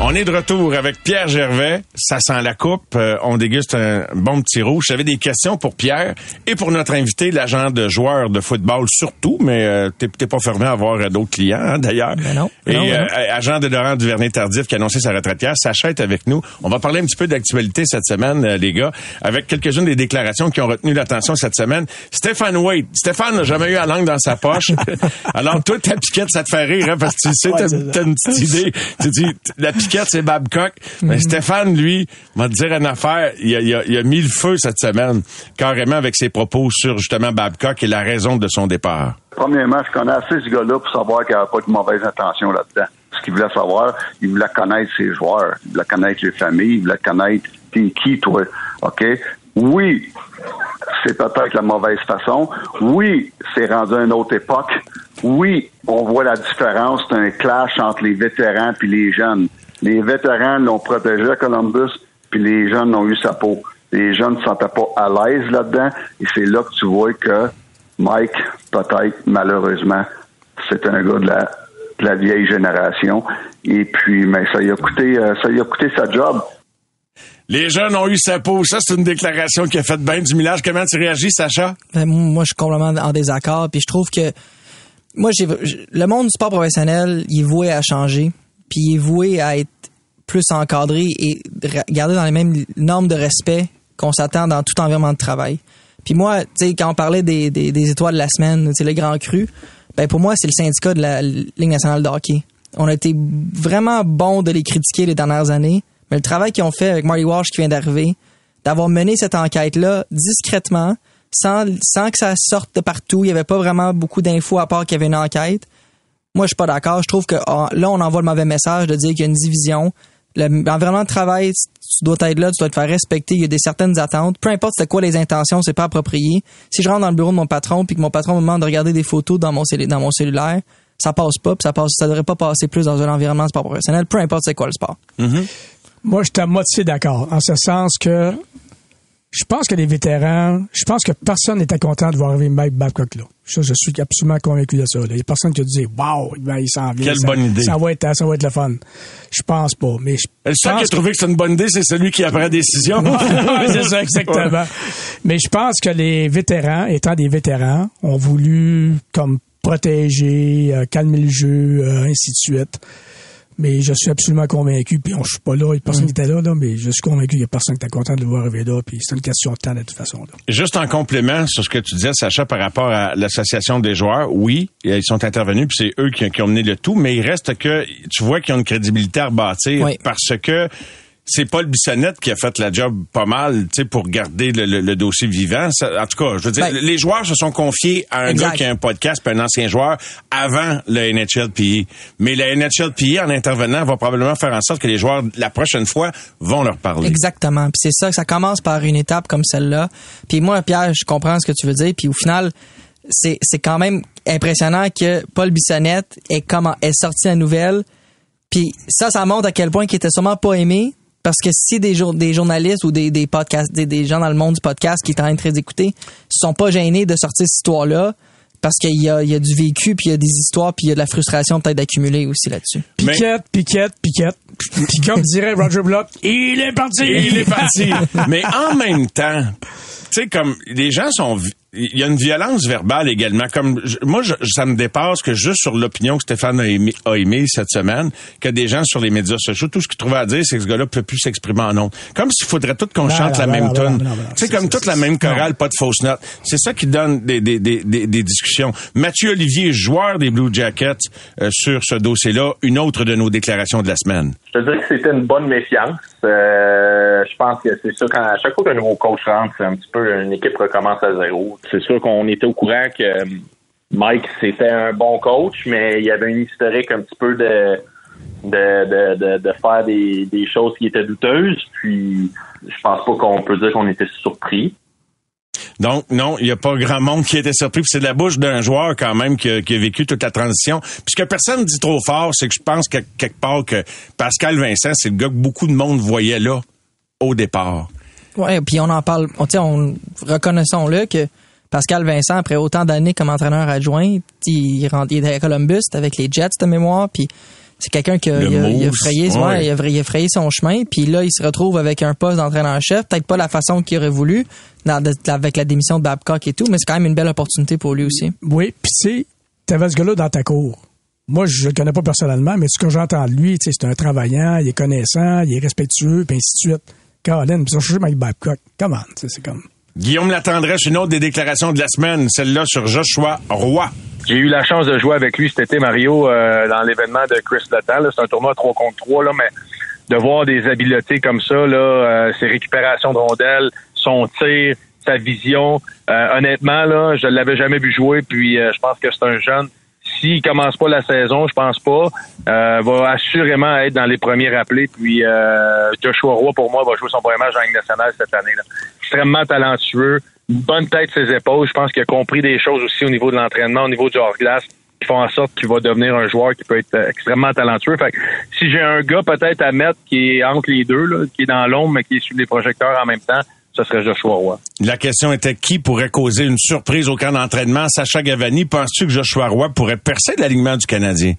On est de retour avec Pierre Gervais. Ça sent la coupe. Euh, on déguste un bon petit rouge. J'avais des questions pour Pierre et pour notre invité, l'agent de joueurs de football surtout, mais euh, t'es, t'es pas fermé à avoir euh, d'autres clients hein, d'ailleurs. Ben non. Et Non, ben non. euh, agent de Laurent Duvernay Tardif qui a annoncé sa retraite hier. Sacha est avec nous. On va parler un petit peu d'actualité cette semaine, euh, les gars, avec quelques-unes des déclarations qui ont retenu l'attention cette semaine. Stéphane Wade. Stéphane n'a jamais eu la langue dans sa poche. [laughs] Alors toi, ta piquette, ça te fait rire, hein, parce que tu sais, t'as, une petite idée. Tu dis, la piquette, c'est Babcock. Mhm. Mais Stéphane, lui, va te dire une affaire. Il a, il, a, il a mis le feu cette semaine, carrément avec ses propos sur justement Babcock et la raison de son départ. Premièrement, je connais assez ce gars-là pour savoir qu'il n'y avait pas de mauvaise intention là-dedans. Ce qu'il voulait savoir, il voulait connaître ses joueurs, il voulait connaître les familles, il voulait connaître t'es qui, toi. OK? Oui, c'est peut-être la mauvaise façon. Oui, c'est rendu à une autre époque. Oui, on voit la différence. C'est un clash entre les vétérans puis les jeunes. Les vétérans l'ont protégé à Columbus, puis les jeunes ont eu sa peau. Les jeunes ne se sentaient pas à l'aise là-dedans, et c'est là que tu vois que Mike, peut-être, malheureusement, c'est un gars de la, de la vieille génération. Et puis, mais ça lui a coûté, euh, ça lui a coûté sa job. Les jeunes ont eu sa peau. Ça, c'est une déclaration qui a fait bien du millage. Comment tu réagis, Sacha? Ben, moi, je suis complètement en désaccord. Puis je trouve que moi, j'ai le monde du sport professionnel, il est voué à changer, puis est voué à être plus encadré et garder dans les mêmes normes de respect qu'on s'attend dans tout environnement de travail. Puis moi, tu sais, quand on parlait des, étoiles de la semaine, tu sais, les grands crus, ben pour moi, c'est le syndicat de la Ligue nationale de hockey. On a été vraiment bon de les critiquer les dernières années, mais le travail qu'ils ont fait avec Marty Walsh qui vient d'arriver, d'avoir mené cette enquête-là discrètement, sans, sans que ça sorte de partout, il y avait pas vraiment beaucoup d'infos à part qu'il y avait une enquête. Moi, je suis pas d'accord. Je trouve que ah, là, on envoie le mauvais message de dire qu'il y a une division. Le- L'environnement de travail, tu dois être là, tu dois te faire respecter. Il y a des certaines attentes. Peu importe c'est quoi les intentions, c'est pas approprié. Si je rentre dans le bureau de mon patron puis que mon patron me demande de regarder des photos dans mon, dans mon cellulaire, ça passe pas, puis ça passe, ça devrait pas passer plus dans un environnement de sport professionnel. Peu importe c'est quoi le sport. Moi, je suis à moitié d'accord, en ce sens que je pense que les vétérans, je pense que personne n'était content de voir arriver Mike Babcock là. Ça, je suis absolument convaincu de ça. là. Il y a personne qui a dit Wow, ben, il s'en vient. Quelle ça, bonne idée. Ça va être, ça va être le fun. Je pense pas. Mais je Le seul qui a trouvé que c'est une bonne idée, c'est celui qui a pris la décision. [laughs] C'est ça, exactement. Mais je pense que les vétérans, étant des vétérans, ont voulu comme protéger, euh, calmer le jeu, euh, ainsi de suite. Mais je suis absolument convaincu, puis on, je suis pas là, il y a personne qui était là, là, mais je suis convaincu qu'il y a personne qui était content de le voir arriver là, puis c'est une question de temps de toute façon. Là. Juste en complément sur ce que tu disais, Sacha, par rapport à l'association des joueurs, oui, ils sont intervenus, puis c'est eux qui, qui ont mené le tout, mais il reste que tu vois qu'ils ont une crédibilité à rebâtir Oui. parce que c'est Paul Bissonnette qui a fait la job pas mal, tu sais, pour garder le, le- le dossier vivant. Ça- en tout cas, je veux dire, Ben- les joueurs se sont confiés à un Exact. gars qui a un podcast, puis un ancien joueur, avant le NHLPA. Mais le NHLPA, en intervenant, va probablement faire en sorte que les joueurs, la prochaine fois, vont leur parler. Exactement. Puis c'est ça, ça commence par une étape comme celle-là. Puis moi, Pierre, je comprends ce que tu veux dire. Puis au final, c'est c'est quand même impressionnant que Paul Bissonnette est comment est sorti la nouvelle. Puis ça, ça montre à quel point qu'il était sûrement pas aimé. Parce que si des, jour- des journalistes ou des, des podcasts, des, des gens dans le monde du podcast qui train d'écouter, se sont pas gênés de sortir cette histoire-là, parce qu'il y a, il y a du vécu, puis il y a des histoires, puis il y a de la frustration peut-être accumulée aussi là-dessus. Piquette, piquette, piquette. Puis comme dirait Roger Block, il est parti! Il est parti. [laughs] Mais en même temps, tu sais, comme les gens sont, il y a une violence verbale également. Comme je- moi, je- ça me dépasse que juste sur l'opinion que Stéphane a a aimé cette semaine, que des gens sur les médias sociaux, tout ce qu'ils trouvaient à dire, c'est que ce gars-là peut plus s'exprimer en ondes. Comme s'il faudrait tout qu'on Non, chante la non, même non, tune. c'est- comme toute la même chorale, pas de fausses notes. C'est ça qui donne des, des, des, des, des discussions. Mathieu Olivier, joueur des Blue Jackets, euh, sur ce dossier-là, une autre de nos déclarations de la semaine. Je te dirais que c'était une bonne méfiance. Euh, je pense que c'est ça, quand à chaque fois qu'un nouveau coach rentre, c'est un petit peu une équipe recommence à zéro. C'est sûr qu'on était au courant que euh, Mike, c'était un bon coach, mais il y avait une historique un petit peu de de, de, de, de faire des, des choses qui étaient douteuses. Puis je pense pas qu'on peut dire qu'on était surpris. Donc, non, il n'y a pas grand monde qui était surpris. Puis c'est de la bouche d'un joueur quand même qui a, qui a vécu toute la transition. Puis ce que personne dit trop fort, c'est que je pense que quelque part que Pascal Vincent, c'est le gars que beaucoup de monde voyait là au départ. Ouais, puis on en parle, on, tu sais, on reconnaissons-le que Pascal Vincent, après autant d'années comme entraîneur adjoint, il, rentre- il est à Columbus avec les Jets de mémoire, puis c'est quelqu'un qui a, Le il a- il a Moose, frayé, ouais, ouais. il a, il a frayé son chemin, puis là il se retrouve avec un poste d'entraîneur-chef, peut-être pas la façon qu'il aurait voulu, dans- avec la démission de Babcock et tout, mais c'est quand même une belle opportunité pour lui aussi. Oui, puis tu t'avais ce gars-là dans ta cour. Moi, je le connais pas personnellement, mais ce que j'entends de lui, c'est un travaillant, il est connaissant, il est respectueux, puis ainsi de suite. Colin, puis ça, je suis Mike Babcock. Comment, c'est comme... Guillaume Latendresse, une autre des déclarations de la semaine, celle-là sur Joshua Roy. J'ai eu la chance de jouer avec lui cet été, Mario, euh, dans l'événement de Chris Letang. C'est un tournoi 3 contre 3, là, mais de voir des habiletés comme ça, là, euh, ses récupérations de rondelles, son tir, sa vision, euh, honnêtement, là, je l'avais jamais vu jouer, puis je pense que c'est un jeune. S'il commence pas la saison, je pense pas, va assurément être dans les premiers rappelés. Puis Joshua Roy, pour moi, va jouer son premier match la Ligue nationale cette année. Là. Extrêmement talentueux, une bonne tête ses épaules. Je pense qu'il a compris des choses aussi au niveau de l'entraînement, au niveau du hors-glace, qui font en sorte qu'il va devenir un joueur qui peut être euh, extrêmement talentueux. Fait que si j'ai un gars peut-être à mettre qui est entre les deux, là, qui est dans l'ombre, mais qui est sous les projecteurs en même temps, ce serait Joshua Roy. La question était qui pourrait causer une surprise au camp d'entraînement? Sacha Gavani, penses-tu que Joshua Roy pourrait percer l'alignement du Canadien?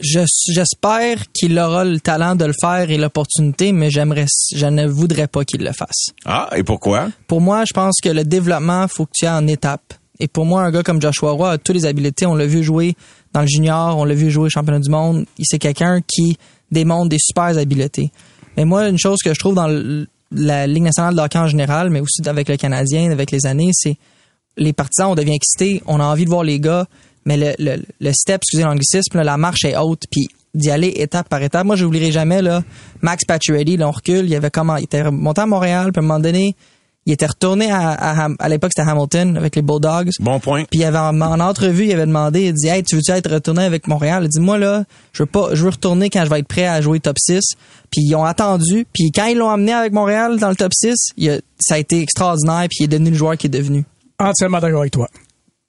Je- J'espère qu'il aura le talent de le faire et l'opportunité, mais j'aimerais, je ne voudrais pas qu'il le fasse. Ah, et pourquoi? Pour moi, je pense que le développement, faut que tu ailles en étapes. Et pour moi, un gars comme Joshua Roy a toutes les habiletés. On l'a vu jouer dans le junior, on l'a vu jouer au championnat du monde. Il c'est quelqu'un qui démontre des super habiletés. Mais moi, une chose que je trouve dans le- la Ligue nationale de hockey en général, mais aussi avec le Canadien, avec les années, c'est les partisans, on devient excités, on a envie de voir les gars, mais le, le, le step, excusez l'anglicisme, là, la marche est haute, puis d'y aller étape par étape. Moi, je n'oublierai jamais, là, Max Pacioretty, là, on recule, il avait comment, il était monté à Montréal, puis à un moment donné, il était retourné à, à, à l'époque, c'était Hamilton, avec les Bulldogs. Bon point. Puis il avait en, en entrevue, il avait demandé, il dit Hey, tu veux-tu être retourné avec Montréal? Il dit Moi là, je veux pas, je veux retourner quand je vais être prêt à jouer top 6. Puis ils ont attendu, puis quand ils l'ont amené avec Montréal dans le top 6, il a- ça a été extraordinaire, puis il est devenu le joueur qu'il est devenu. Entièrement d'accord avec toi.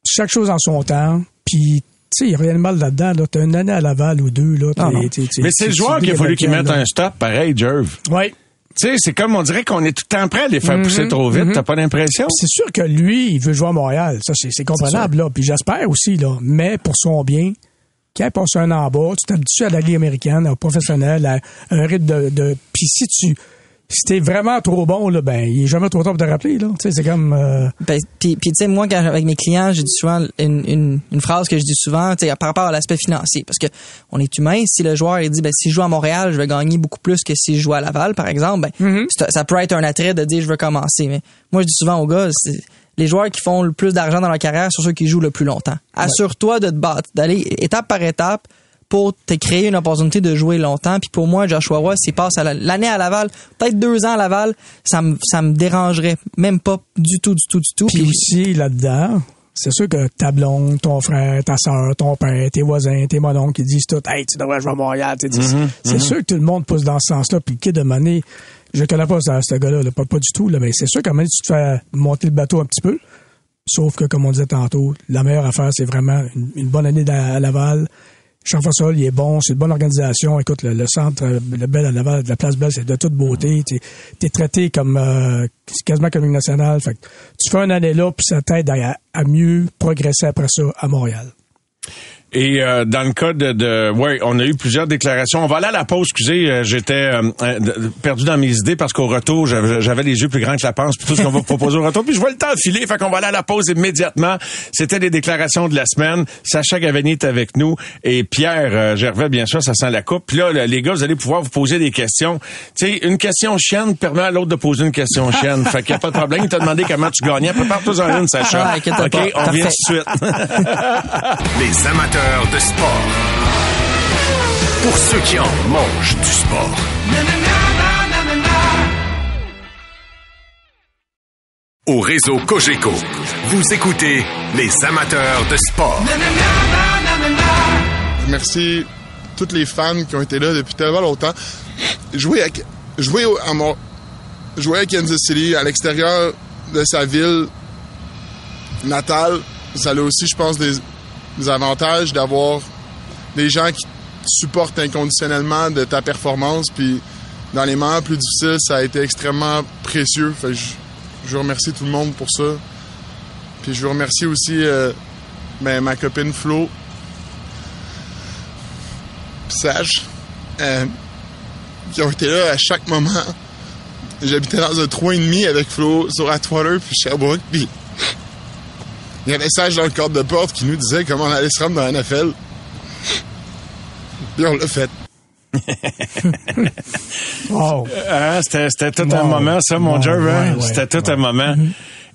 Chaque chose en son temps, puis... Tu sais, il n'y a rien de mal là-dedans. Là. T'as une année à Laval ou deux. Là, non. t'es- t'es- t'es- Mais c'est le joueur tu qui a fallu qu'il mette là. un stop, pareil, Jerv. Ouais. Tu sais, c'est comme on dirait qu'on est tout le temps prêt à les faire pousser trop vite. T'as pas l'impression? C'est sûr que lui, il veut jouer à Montréal. Ça, c'est c'est comprenable, là. Puis j'espère aussi, là. Mais pour son bien, quand il passe un an en bas, tu t'habitues à la Ligue américaine, au professionnel, à un rythme de. de... Puis si tu. Si t'es vraiment trop bon, là, ben, il est jamais trop tard pour te rappeler, là. Tu sais, c'est comme. euh, Ben, puis, puis tu sais, moi, quand, avec mes clients, j'ai dit souvent une, une, une phrase que je dis souvent, tu sais, par rapport à l'aspect financier. Parce que on est humain. Si le joueur, il dit, ben, si je joue à Montréal, je vais gagner beaucoup plus que si je joue à Laval, par exemple, ben, c'est- ça peut être un attrait de dire, je veux commencer. Mais moi, je dis souvent aux gars, les joueurs qui font le plus d'argent dans leur carrière sont ceux qui jouent le plus longtemps. Assure-toi de te battre, d'aller étape par étape pour te créer une opportunité de jouer longtemps. Puis pour moi, Joshua Roy, s'il passe l'année à Laval, peut-être deux ans à Laval, ça me, ça me dérangerait même pas du tout, du tout, du tout. Puis aussi, là-dedans, c'est sûr que ta blonde, ton frère, ta soeur, ton père, tes voisins, tes mononcles qui disent tout, hey, tu devrais jouer à Montréal. Mm-hmm, c'est sûr que tout le monde pousse dans ce sens-là. Puis le kid de Mané, je connais pas ce, ce gars-là, là, pas, pas du tout, là, mais c'est sûr qu'à un tu te fais monter le bateau un petit peu. Sauf que, comme on disait tantôt, la meilleure affaire, c'est vraiment une, une bonne année à Laval. Jean-François, il est bon, c'est une bonne organisation. Écoute, le, le centre, euh, le Bel à la place Belle, c'est de toute beauté. Es traité comme euh, quasiment comme une nationale. Fait que tu fais une année là, puis ça t'aide à mieux progresser après ça à Montréal. Et euh, dans le cas de, de ouais, on a eu plusieurs déclarations. On va aller à la pause. Excusez, euh, j'étais euh, euh, perdu dans mes idées parce qu'au retour, j'avais j'avais les yeux plus grands que la panse. Puis tout ce qu'on va vous proposer au retour. Puis je vois le temps filer, fait qu'on va aller à la pause immédiatement. C'était les déclarations de la semaine. Sacha Gavani est avec nous et Pierre euh, Gervais, bien sûr, ça sent la coupe. Puis là, les gars, vous allez pouvoir vous poser des questions. Tu sais, une question chienne permet à l'autre de poser une question chienne. [laughs] fait qu'il n'y a pas de problème. Il t'a demandé comment tu gagnais. Prépare-toi en une, Sacha. Ah, OK, pas. on vient tout de suite. [laughs] [laughs] Les amateurs de sport. Pour ceux qui en mangent du sport. Au réseau Cogeco, vous écoutez les amateurs de sport. Je remercie tous les fans qui ont été là depuis tellement longtemps. Jouer à, jouer à, Mon- jouer à Kansas City, à l'extérieur de sa ville, natale, ça a aussi, je pense, des, des avantages d'avoir des gens qui te supportent inconditionnellement de ta performance. Puis dans les moments plus difficiles, ça a été extrêmement précieux. Fait je, je remercie tout le monde pour ça. Puis je veux remercier aussi euh, ben, ma copine Flo. Sage. euh, qui ont été là à chaque moment. J'habitais dans un 3,5 avec Flo sur Atwater puis Sherbrooke. Puis il y avait Sage dans le cadre de porte qui nous disait comment on allait se rendre dans la NFL. Puis on l'a fait. [laughs] Wow. Hein, c'était, c'était tout un moment, ça, mon Jerv. hein? ouais, ouais, c'était tout ouais. un moment.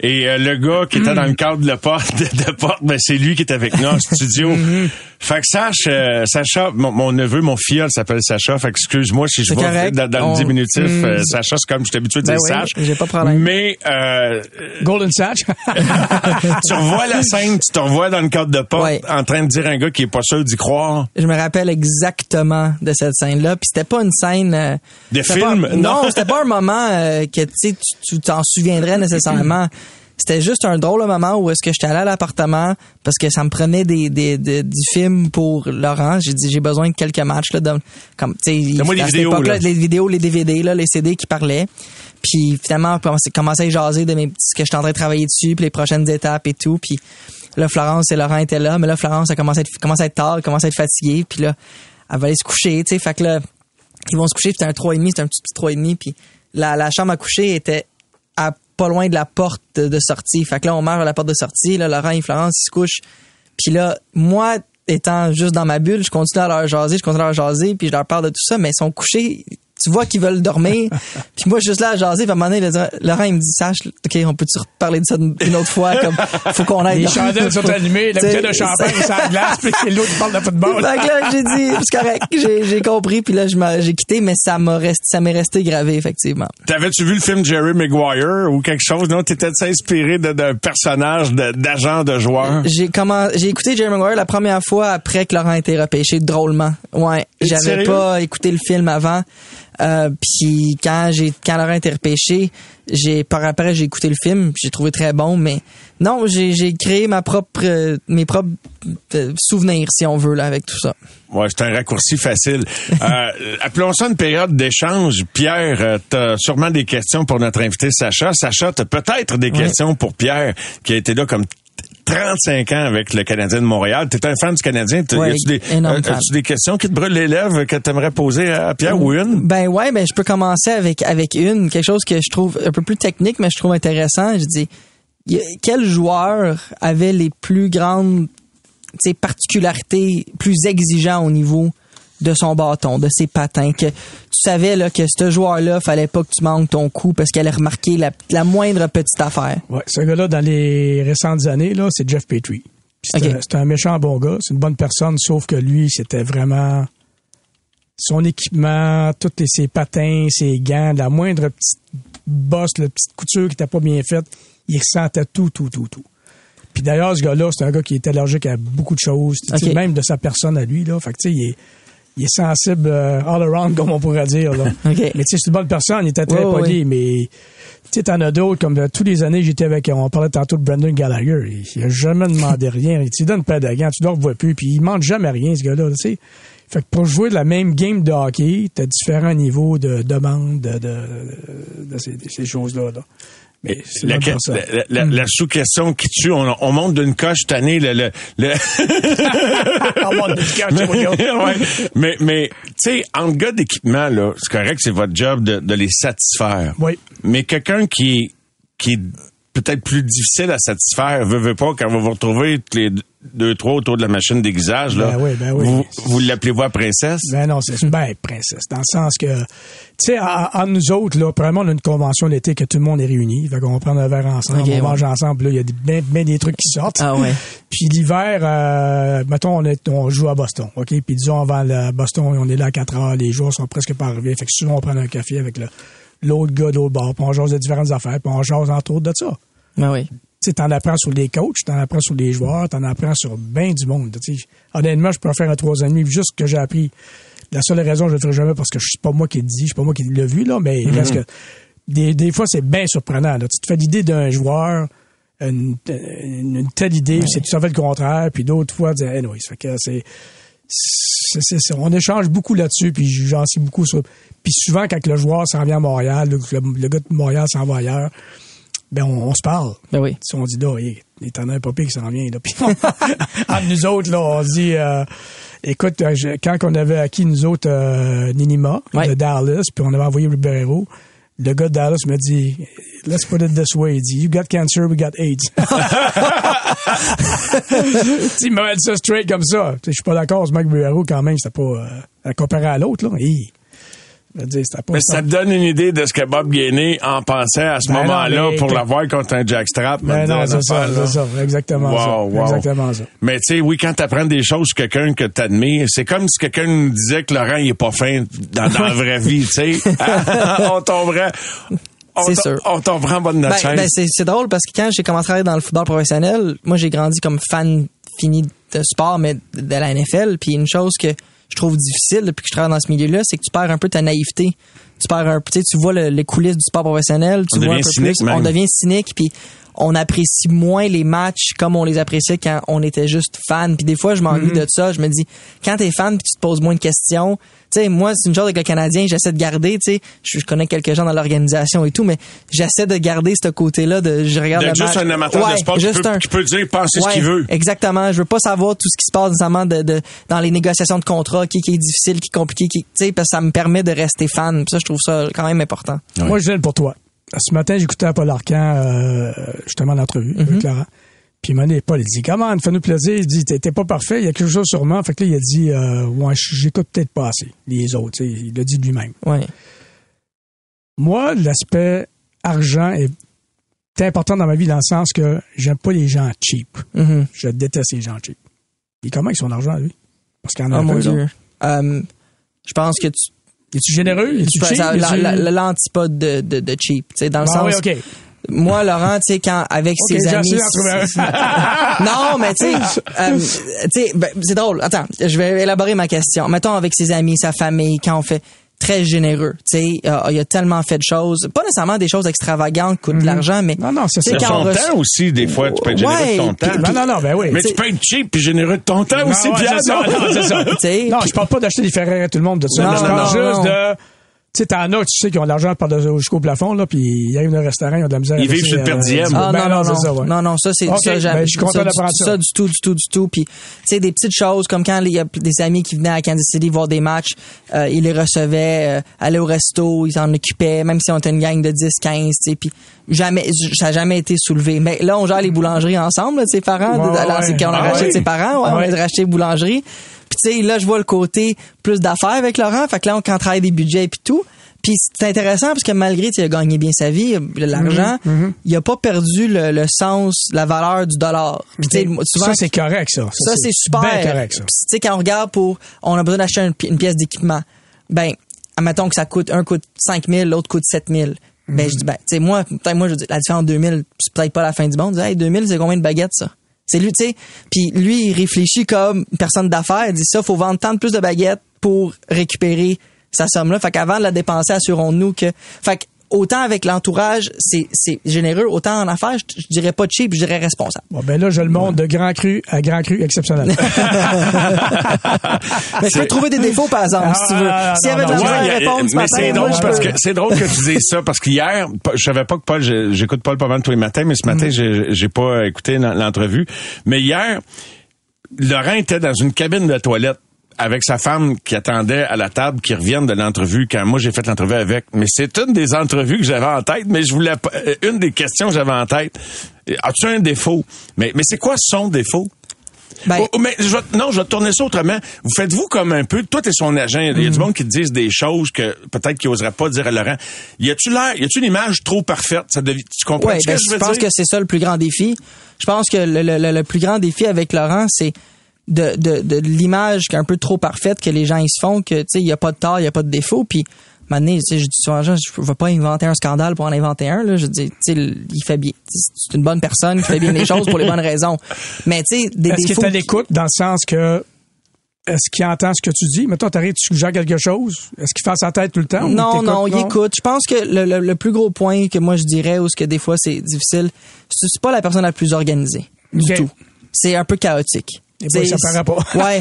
Et euh, le gars qui était dans le cadre de la porte, [laughs] de, de porte, ben, c'est lui qui est avec nous en studio. Fait que Sache, euh, Sacha, mon, mon neveu, mon filleul s'appelle Sacha. Fait que excuse-moi si je correct. dans, dans On- le diminutif. Mm. euh, Sacha, c'est comme je suis habitué de Ben dire oui, Sache. j'ai pas de problème. Mais euh, Golden Satch. [laughs] tu revois la scène, tu te revois dans le cadre de porte Ouais. en train de dire à un gars qui est pas sûr d'y croire. Je me rappelle exactement de cette scène-là. Puis c'était pas une scène. euh, De film, pas- non. non, c'était pas un moment euh, que tu sais, tu tu t'en souviendrais [laughs] nécessairement. C'était juste un drôle moment où est-ce que j'étais allé à l'appartement parce que ça me prenait des, des, des- du film pour Laurent. J'ai dit j'ai besoin de quelques matchs là, de, comme tu sais, des cette vidéos, là. les vidéos, les DVD là, les CD qui parlaient. Puis finalement, on commençait- commençait à jaser de mes, ce que j'étais en train de travailler dessus, puis les prochaines étapes et tout. Puis là, Florence et Laurent étaient là, mais là, Florence a commencé à être, commencé à être tard, elle commençait à être fatiguée, puis là, elle va aller se coucher, tu sais. Fait que là, ils vont se coucher, c'était un 3,5, c'était un petit, petit 3,5, puis la, la chambre à coucher était à loin de la porte de, sortie. Fait que là, on marche à la porte de sortie, là, Laurent et Florence, se couchent. Puis là, moi, étant juste dans ma bulle, je continue à leur jaser, je continue à leur jaser, puis je leur parle de tout ça, mais ils sont couchés. Tu vois qu'ils veulent dormir. [laughs] puis moi, je suis juste là à jaser. Puis à un moment donné, il va dire- Laurent, il me dit, Sache, OK, on peut-tu reparler de ça une autre fois? Comme, faut qu'on aille Les chandelles sont allumées, la bouteille de champagne, ça glace, puis c'est l'autre qui parle de football. fait que là, j'ai dit, [laughs] c'est correct, j'ai, j'ai compris, puis là, j'ai quitté, mais ça m'a resté, ça m'est resté gravé, effectivement. T'avais-tu vu le film Jerry Maguire ou quelque chose? Non, t'étais inspiré de- d'un personnage d'agent de joueur? J'ai comment, j'ai écouté Jerry Maguire la première fois après que Laurent a été repêché, drôlement. Ouais, j'avais pas écouté le film avant. Euh, puis quand j'ai quand Laurent a été repêché, j'ai par après j'ai écouté le film, j'ai trouvé très bon, mais non, j'ai créé ma propre euh, mes propres euh, souvenirs si on veut là avec tout ça. Ouais, c'est un raccourci facile. [laughs] Appelons ça une période d'échange. Pierre, euh, t'as sûrement des questions pour notre invité Sacha. Sacha, t'as peut-être des questions pour Pierre, qui a été là comme 35 ans avec le Canadien de Montréal. T'es un fan du Canadien. T'as- Ouais, y a-tu des, euh, as-tu des questions qui te brûlent les lèvres que t'aimerais poser à Pierre ou une? Ben ouais, ben je peux commencer avec avec une quelque chose que je trouve un peu plus technique, mais je trouve intéressant. Je dis, quel joueur avait les plus grandes tu sais, particularités, plus exigeants au niveau de son bâton, de ses patins, que tu savais là que ce joueur-là, fallait pas que tu manques ton coup parce qu'elle allait remarquer la, la moindre petite affaire. Ouais, ce gars-là, dans les récentes années, là, c'est Jeff Petrie. C'est un, méchant bon gars, c'est une bonne personne, sauf que lui, c'était vraiment son équipement, tous les, ses patins, ses gants, la moindre petite bosse, la petite couture qui n'était pas bien faite, il ressentait tout, tout, tout, tout. Puis d'ailleurs, ce gars-là, c'est un gars qui est allergique à beaucoup de choses, même de sa personne à lui. Là. Fait que, tu sais, il est, il est sensible euh, all around, comme on pourrait dire. Là. [laughs] Ok. Mais tu sais, c'est une bonne personne, il était très poli, mais tu sais, t'en as d'autres, comme euh, tous les années, j'étais avec, on parlait tantôt de Brandon Gallagher, il, il a jamais demandé [laughs] rien, il te donne pas de gants, tu ne le revois plus, puis il demande jamais rien, ce gars-là, tu sais. Fait que pour jouer la même game de hockey, t'as différents niveaux de demande de, de, de, de ces, de ces choses-là. Là. Mais La, la- la- la sous-question qui tue, on, on monte d'une coche cette année. Le, le, le- [laughs] On monte d'une coche. [laughs] Ouais. Mais, mais tu sais, en gars d'équipement, là, c'est correct, c'est votre job de, de les satisfaire. Oui. Mais quelqu'un qui qui peut-être plus difficile à satisfaire, veut, veut pas, quand vous vous retrouvez tous les deux, trois autour de la machine d'aiguisage, là, Ben oui, ben oui. vous, vous l'appelez voix princesse? Ben non, c'est ben princesse, dans le sens que, tu sais, en, nous autres, là, premièrement, on a une convention l'été que tout le monde est réuni, fait qu'on prend un verre ensemble, on ouais. mange ensemble, là, il y a des- ben, ben des trucs qui sortent. Ah ouais. [laughs] Puis l'hiver, euh, mettons, on, est, on joue à Boston, OK? Puis disons, avant le Boston, on est là à 4 heures, les jours sont presque pas arrivés. Fait que souvent, on prend un café avec le- l'autre gars de l'autre bord, puis on jase de différentes affaires, puis on jase entre autres de ça. Ben oui. Tu sais, t'en apprends sur les coachs, t'en apprends sur les joueurs, t'en apprends sur bien du monde. Tu honnêtement, je faire un trois demi, juste que j'ai appris. La seule raison, je le ferai jamais parce que c'est pas moi qui le dis, c'est pas moi qui l'ai vu, là, mais Mhm. parce que des, des fois, c'est bien surprenant. Là. Tu te fais l'idée d'un joueur une, une, une telle idée, c'est tout à fait le contraire, puis d'autres fois, anyway, ça fait que c'est, on échange beaucoup là-dessus, puis j'en sais beaucoup sur. Puis souvent, quand le joueur s'en vient à Montréal, le, gars de Montréal s'en va ailleurs, ben on, on se parle. Ben oui. Si on dit là, il il t'en a un papier qui s'en vient. Là. Puis [laughs] entre nous autres, là, on dit euh, écoute, euh, quand on avait acquis nous autres euh, Ninima Ouais. de Dallas, puis on avait envoyé Ribeiro, le gars de Dallas me dit Let's put it this way, il dit You got cancer, we got AIDS. [laughs] Il m'avait dit ça straight comme ça. Je suis pas d'accord, ce mec Ribeiro, quand même, c'était pas euh, à comparer à l'autre, là. Je veux dire, c'était pas Mais ça te donne une idée de ce que Bob Gainé en pensait à ce Ben moment-là mais- pour l'avoir contre un jackstrap. Ben me non, c'est ça, c'est ça, exactement Wow, ça. wow. Exactement ça. Mais tu sais, oui, quand t'apprends des choses sur quelqu'un que t'admires, c'est comme si quelqu'un nous disait que Laurent, il est pas fin dans, dans la vraie vie, tu sais. [laughs] [laughs] on tomberait... On, sûr. on tomberait en bas de notre Ben, ben, c'est, drôle parce que quand j'ai commencé à travailler dans le football professionnel, moi j'ai grandi comme fan fini de sport, mais de de la NFL. Puis une chose que je trouve difficile depuis que je travaille dans ce milieu-là, c'est que tu perds un peu ta naïveté. Tu perds un peu, tu sais, tu vois le- les coulisses du sport professionnel, tu On vois un peu cynique plus, même. on devient cynique, puis on apprécie moins les matchs comme on les appréciait quand on était juste fan. Puis des fois, je m'ennuie Mm-hmm. de ça. Je me dis, quand t'es fan, puis tu te poses moins de questions. Tu sais, moi, c'est une chose avec le Canadien, j'essaie de garder. Tu sais, je, je connais quelques gens dans l'organisation et tout, mais j'essaie de garder ce côté-là de je regarde D'être le juste match. un amateur Ouais, de sport qui juste peut, un- qui peut dire penser ce qu'il veut. Exactement. Je veux pas savoir tout ce qui se passe nécessairement de, de, dans les négociations de contrat, qui, qui est difficile, qui est compliqué, qui, tu sais, parce que ça me permet de rester fan. Puis ça, je trouve ça quand même important. Moi, je gêne pour toi. Ce matin, j'écoutais à Paul Arcan, euh, justement, l'entrevue Mhm. avec Laurent. Puis dit, Paul, il dit, comment, fais-nous plaisir. Il dit, t'es pas parfait, il y a quelque chose sûrement. Fait que là, il a dit, euh, ouais, j'écoute peut-être pas assez les autres. Il l'a dit lui-même. Ouais. Moi, l'aspect argent est important dans ma vie dans le sens que j'aime pas les gens cheap. Mhm. Je déteste les gens cheap. Et comment avec son argent, lui? Parce qu'il en a Oh un mon. Dieu. Euh, je pense que tu, Es-tu généreux? Es-tu tu cheap? l'antipode de, de, de cheap. Tu sais, dans le Ah sens. oui. Moi, Laurent, tu sais, quand avec ses amis. [laughs] non, mais tu sais, [laughs] euh, tu sais, ben, c'est drôle. Attends, je vais élaborer ma question. Mettons avec ses amis, sa famille, quand on fait très généreux, tu sais, euh, il a tellement fait de choses, pas nécessairement des choses extravagantes, qui coûtent de l'argent, mais Non, non, c'est ça. son reçoit- temps aussi, des fois, tu peux être généreux Ouais, de ton temps. Non, non, non, ben oui. Mais tu peux être cheap puis généreux de ton temps aussi, ouais, ça, non? non, c'est ça. [laughs] Non, je parle pas d'acheter des Ferrari à tout le monde de ça. Non, je non, parle non, juste non. de. Tu sais, t'en as, tu sais, qui ont de l'argent jusqu'au plafond, là, puis ils arrivent dans un restaurant, ils ont de la misère. Ils vivent sur le rester, per diem. Ah ben non, non, non. ça, ouais. non, non, ça, c'est Ok, ça, ben, je suis content ça, d'apprendre du- ça. du tout, du tout, du tout. Puis, tu sais, des petites choses comme quand il y a des amis qui venaient à Kansas City voir des matchs, euh, ils les recevaient, euh, allaient au resto, ils s'en occupaient, même si on était une gang de 10, 15, tu sais, puis jamais, ça a jamais été soulevé. Mais là, on gère les boulangeries ensemble, là, de ses parents. Alors, ouais. c'est quand on a racheté de ses parents, ouais, Ouais. on a racheté les boulangeries. Puis, tu sais, là, je vois le côté plus d'affaires avec Laurent. Fait que là, on, quand on travaille des budgets et puis tout. Puis c'est intéressant parce que malgré qu'il a gagné bien sa vie, l'argent, Mhm, il a pas perdu le, le sens, la valeur du dollar. Puis souvent ça, c'est correct, ça. ça, c'est super. bien correct, ça. Puis, Tu sais, quand on regarde pour, on a besoin d'acheter une, pi- une pièce d'équipement. Ben, admettons que ça coûte, un coûte 5 000, l'autre coûte 7 000. Ben, Mhm. je dis, ben, tu sais, moi, peut-être, moi, je dis, la différence de 2000, c'est peut-être pas la fin du monde. Je dis, hey, 2000, c'est combien de baguettes, ça? C'est lui, tu sais. Puis lui, il réfléchit comme personne d'affaires. Il dit ça, faut vendre tant de plus de baguettes pour récupérer sa somme-là. Fait qu'avant de la dépenser, assurons-nous que, fait que, autant avec l'entourage, c'est, c'est généreux, autant en affaires, je, je dirais pas cheap, je dirais responsable. Bon, ben là, je le montre de grand cru à grand cru exceptionnel. [laughs] Mais je peux trouver des défauts, par exemple, si tu veux. Ah, S'il y avait de la Ouais, répondre ce mais c'est drôle parce que c'est drôle que tu dises ça parce qu'hier, je savais pas que Paul, j'écoute Paul pas mal tous les matins, mais ce matin Mm. j'ai j'ai pas écouté l'en- l'entrevue. Mais hier, Laurent était dans une cabine de toilette avec sa femme qui attendait à la table qui revienne de l'entrevue quand moi j'ai fait l'entrevue avec. Mais c'est une des entrevues que j'avais en tête, mais je voulais pas, euh, une des questions que j'avais en tête. As-tu un défaut? Mais, mais c'est quoi son défaut? Ben, Oh, mais je vais- non, je vais tourner ça autrement. Vous faites-vous comme un peu, toi t'es son agent, il y a Mm. du monde qui te disent des choses que peut-être qu'il oserait pas dire à Laurent. Y a-tu l'air, y a-tu une image trop parfaite? Ça devi- tu comprends ouais, ce que ben, je je veux pense dire? que c'est ça le plus grand défi. Je pense que le, le- le- le plus grand défi avec Laurent, c'est de, de, de l'image qui est un peu trop parfaite que les gens ils se font, que tu sais, il y a pas de tort, il y a pas de défaut, puis maintenant, tu sais, je dis souvent gens, je veux pas inventer un scandale pour en inventer un, là. Je dis, tu sais, il fait bien. C'est une bonne personne qui fait bien les choses pour les bonnes raisons. Mais tu sais, des Est-ce qu'il est à l'écoute dans le sens que est-ce qu'il entend ce que tu dis? Mettons, t'arrives, tu suggères quelque chose. Est-ce qu'il fait sa tête tout le temps? Non, non, il écoute. Je pense que le, le- le plus gros point que moi je dirais, ou ce que des fois c'est difficile, c'est pas la personne la plus organisée du tout. C'est un peu chaotique. Ben, C'est- ça paraît pas. Ouais,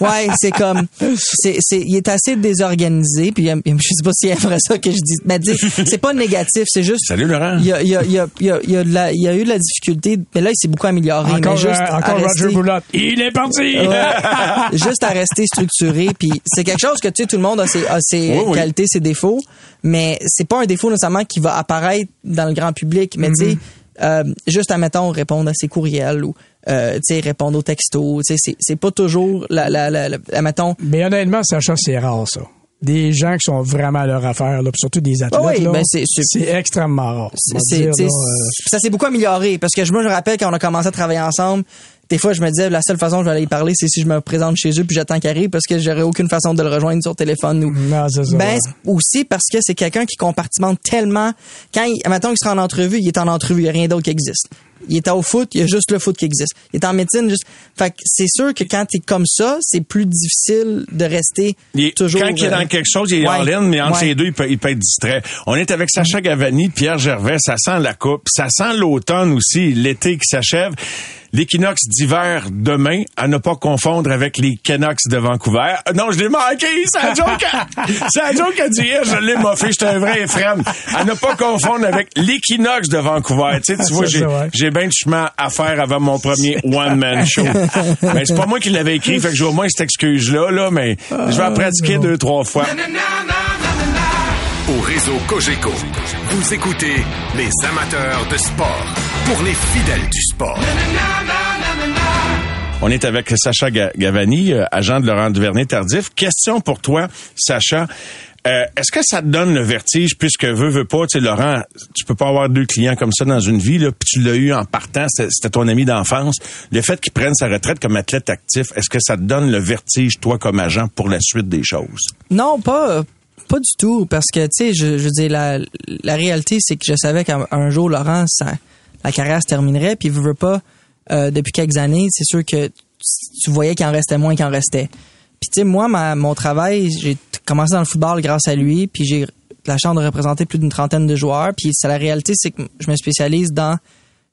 ouais, c'est comme, c'est, c'est, il est assez désorganisé, puis je sais pas s'il aimerait ça que je dise, mais dis, c'est pas négatif, c'est juste. Salut, Laurent. Il y a, il y a, il y a, il y a, il y a de la- il y a eu de la difficulté, mais là il s'est beaucoup amélioré. Encore, mais juste euh, encore rester- Roger Boulotte. Il est parti! Ouais. [laughs] juste à rester structuré puis c'est quelque chose que tu sais tout le monde a ses, a ses Oui, oui. qualités ses défauts mais c'est pas un défaut nécessairement qui va apparaître dans le grand public mais tu sais euh, juste admettons répondre à ses courriels ou euh, tu sais répondre aux textos tu sais c'est pas toujours la la la, la- admettons Mais honnêtement, Sacha, c'est rare, ça. Des gens qui sont vraiment à leur affaire, là, puis surtout des athlètes, oui, ben, c'est- extrêmement rare. Dire, là, euh, ça s'est beaucoup amélioré parce que je me rappelle quand on a commencé à travailler ensemble des fois je me disais la seule façon que je vais aller y parler c'est si je me présente chez eux puis j'attends qu'il arrive parce que j'aurais aucune façon de le rejoindre sur téléphone ou Non, c'est ça. Ben, aussi parce que c'est quelqu'un qui compartimente tellement. Quand il, mettons qu'il sera en entrevue, il est en entrevue, il n'y a rien d'autre qui existe. Il est au foot, il y a juste le foot qui existe. Il est en médecine, juste. Fait que c'est sûr que quand t'es comme ça, c'est plus difficile de rester Il est- toujours. quand il est euh, dans quelque chose, il est ouais, en ligne, mais entre ouais. les deux, il peut, il peut être distrait. On est avec Sacha Gavani, Pierre Gervais, ça sent la coupe, ça sent l'automne aussi, l'été qui s'achève. L'équinoxe d'hiver demain, à ne pas confondre avec les Canucks de Vancouver. Euh, Non, je l'ai manqué, c'est un joke. [laughs] C'est un joke à dire, je l'ai moffé, j'étais un vrai frame. À ne pas confondre avec l'équinoxe de Vancouver. Tu sais, tu vois, j'ai, j'ai bien du chemin à faire avant mon premier one-man show. mais c'est pas moi qui l'avais écrit, fait que j'ai au moins cette excuse-là, là, mais je vais en pratiquer deux, trois fois. Au réseau Cogeco, vous écoutez les amateurs de sport pour les fidèles du sport. On est avec Sacha Ga- Gavani, euh, agent de Laurent Duvernay-Tardif. Question pour toi, Sacha. Euh, Est-ce que ça te donne le vertige puisque veux, veux pas, tu sais, Laurent, tu peux pas avoir deux clients comme ça dans une vie, là, puis tu l'as eu en partant, c'était c'était ton ami d'enfance. Le fait qu'il prenne sa retraite comme athlète actif, est-ce que ça te donne le vertige, toi, comme agent, pour la suite des choses? Non, pas pas du tout parce que tu sais je, je veux la, la réalité c'est que je savais qu'un un jour Laurent la carrière se terminerait puis veut veut pas euh, depuis quelques années c'est sûr que tu, voyais qu'il en restait moins qu'il en restait. Puis tu sais moi ma, mon travail j'ai commencé dans le football grâce à lui puis j'ai la chance de représenter plus d'une trentaine de joueurs puis la réalité c'est que je me spécialise dans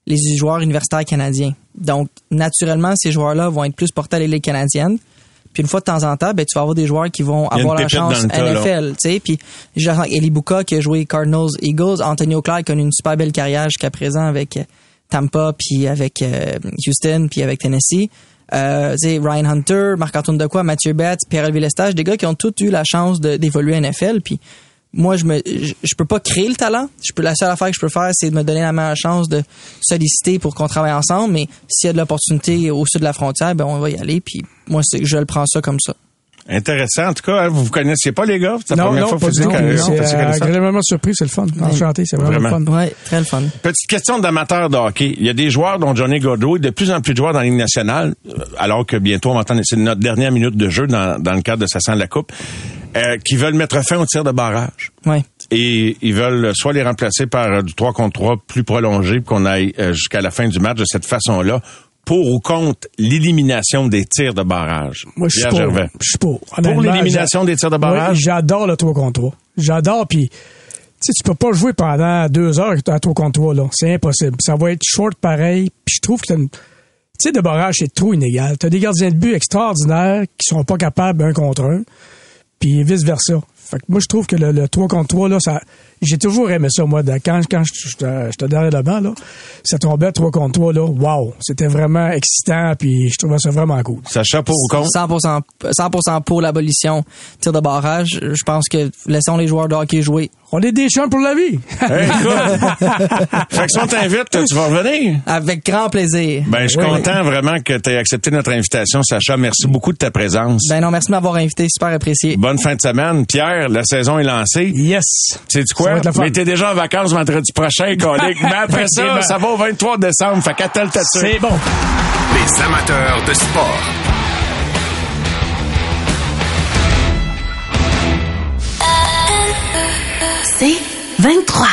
les joueurs universitaires canadiens. Donc naturellement ces joueurs là vont être plus portés à les ligues canadiennes puis une fois de temps en temps, ben, tu vas avoir des joueurs qui vont avoir la chance là. NFL, tu sais. Puis Eli Buka qui a joué Cardinals, Eagles, Antonio Clark qui a eu une super belle carrière jusqu'à présent avec euh, Tampa, puis avec euh, Houston, puis avec Tennessee. Euh, tu sais, Ryan Hunter, Marc-Antoine Decoy, Mathieu Betts, Pierre-Elvis Lestage, des gars qui ont tous eu la chance d'évoluer NFL. Puis moi, je me, je, je peux pas créer le talent. Je peux, la seule affaire que je peux faire, c'est de me donner la meilleure chance de solliciter pour qu'on travaille ensemble. Mais s'il y a de l'opportunité au sud de la frontière, ben on va y aller. Puis moi, c'est- je le prends ça comme ça. Intéressant. En tout cas, vous vous connaissiez pas, les gars? C'est la Non, première non, fois que pas vous c'est euh, agréablement surpris, c'est le fun. Enchanté, c'est vraiment, Vraiment. le fun. Ouais, très le fun. Petite question d'amateurs de hockey. Il y a des joueurs dont Johnny Gaudreau et de plus en plus de joueurs dans la Ligue nationale, euh, alors que bientôt on va entendre, c'est notre dernière minute de jeu dans, dans le cadre de sa de la Coupe, euh, qui veulent mettre fin au tir de barrage. Ouais. Et ils veulent soit les remplacer par euh, du 3 contre 3 plus prolongé, qu'on aille euh, jusqu'à la fin du match de cette façon-là, pour ou contre l'élimination des tirs de barrage. Moi, je suis pour. Je suis pour. L'élimination des tirs de Oui, barrage? j'adore le 3 contre 3. J'adore, puis tu sais, tu peux pas jouer pendant deux heures à 3 contre 3, là. C'est impossible. Ça va être short pareil, puis je trouve que t'as une... Tu sais, de barrage, c'est trop inégal. T'as des gardiens de but extraordinaires qui sont pas capables un contre un, puis vice-versa. Fait que moi, je trouve que le, le 3 contre 3, là, ça... J'ai toujours aimé ça, moi. de- Quand, quand j'étais derrière le banc, là, ça tombait 3 contre 3, là. Wow! C'était vraiment excitant, puis je trouvais ça vraiment cool. Sacha pour ou contre? 100%, 100% pour l'abolition tir de barrage. Je pense que laissons les joueurs de hockey jouer. On est des champs pour la vie! Hey, [laughs] écoute. fait que si on t'invite, tu vas revenir? Avec grand plaisir. Ben, je suis Oui. content vraiment que tu aies accepté notre invitation, Sacha. Merci beaucoup de ta présence. Ben non, merci de m'avoir invité. Super apprécié. Bonne fin de semaine. Pierre, la saison est lancée. Yes! Sais-tu Ça quoi? Va être le fun. Mais t'es déjà en vacances vendredi prochain, colique. Mais après ça, ça va au 23 décembre. Fait qu'attelle ta C'est bon! Les amateurs de sport. C'est 23.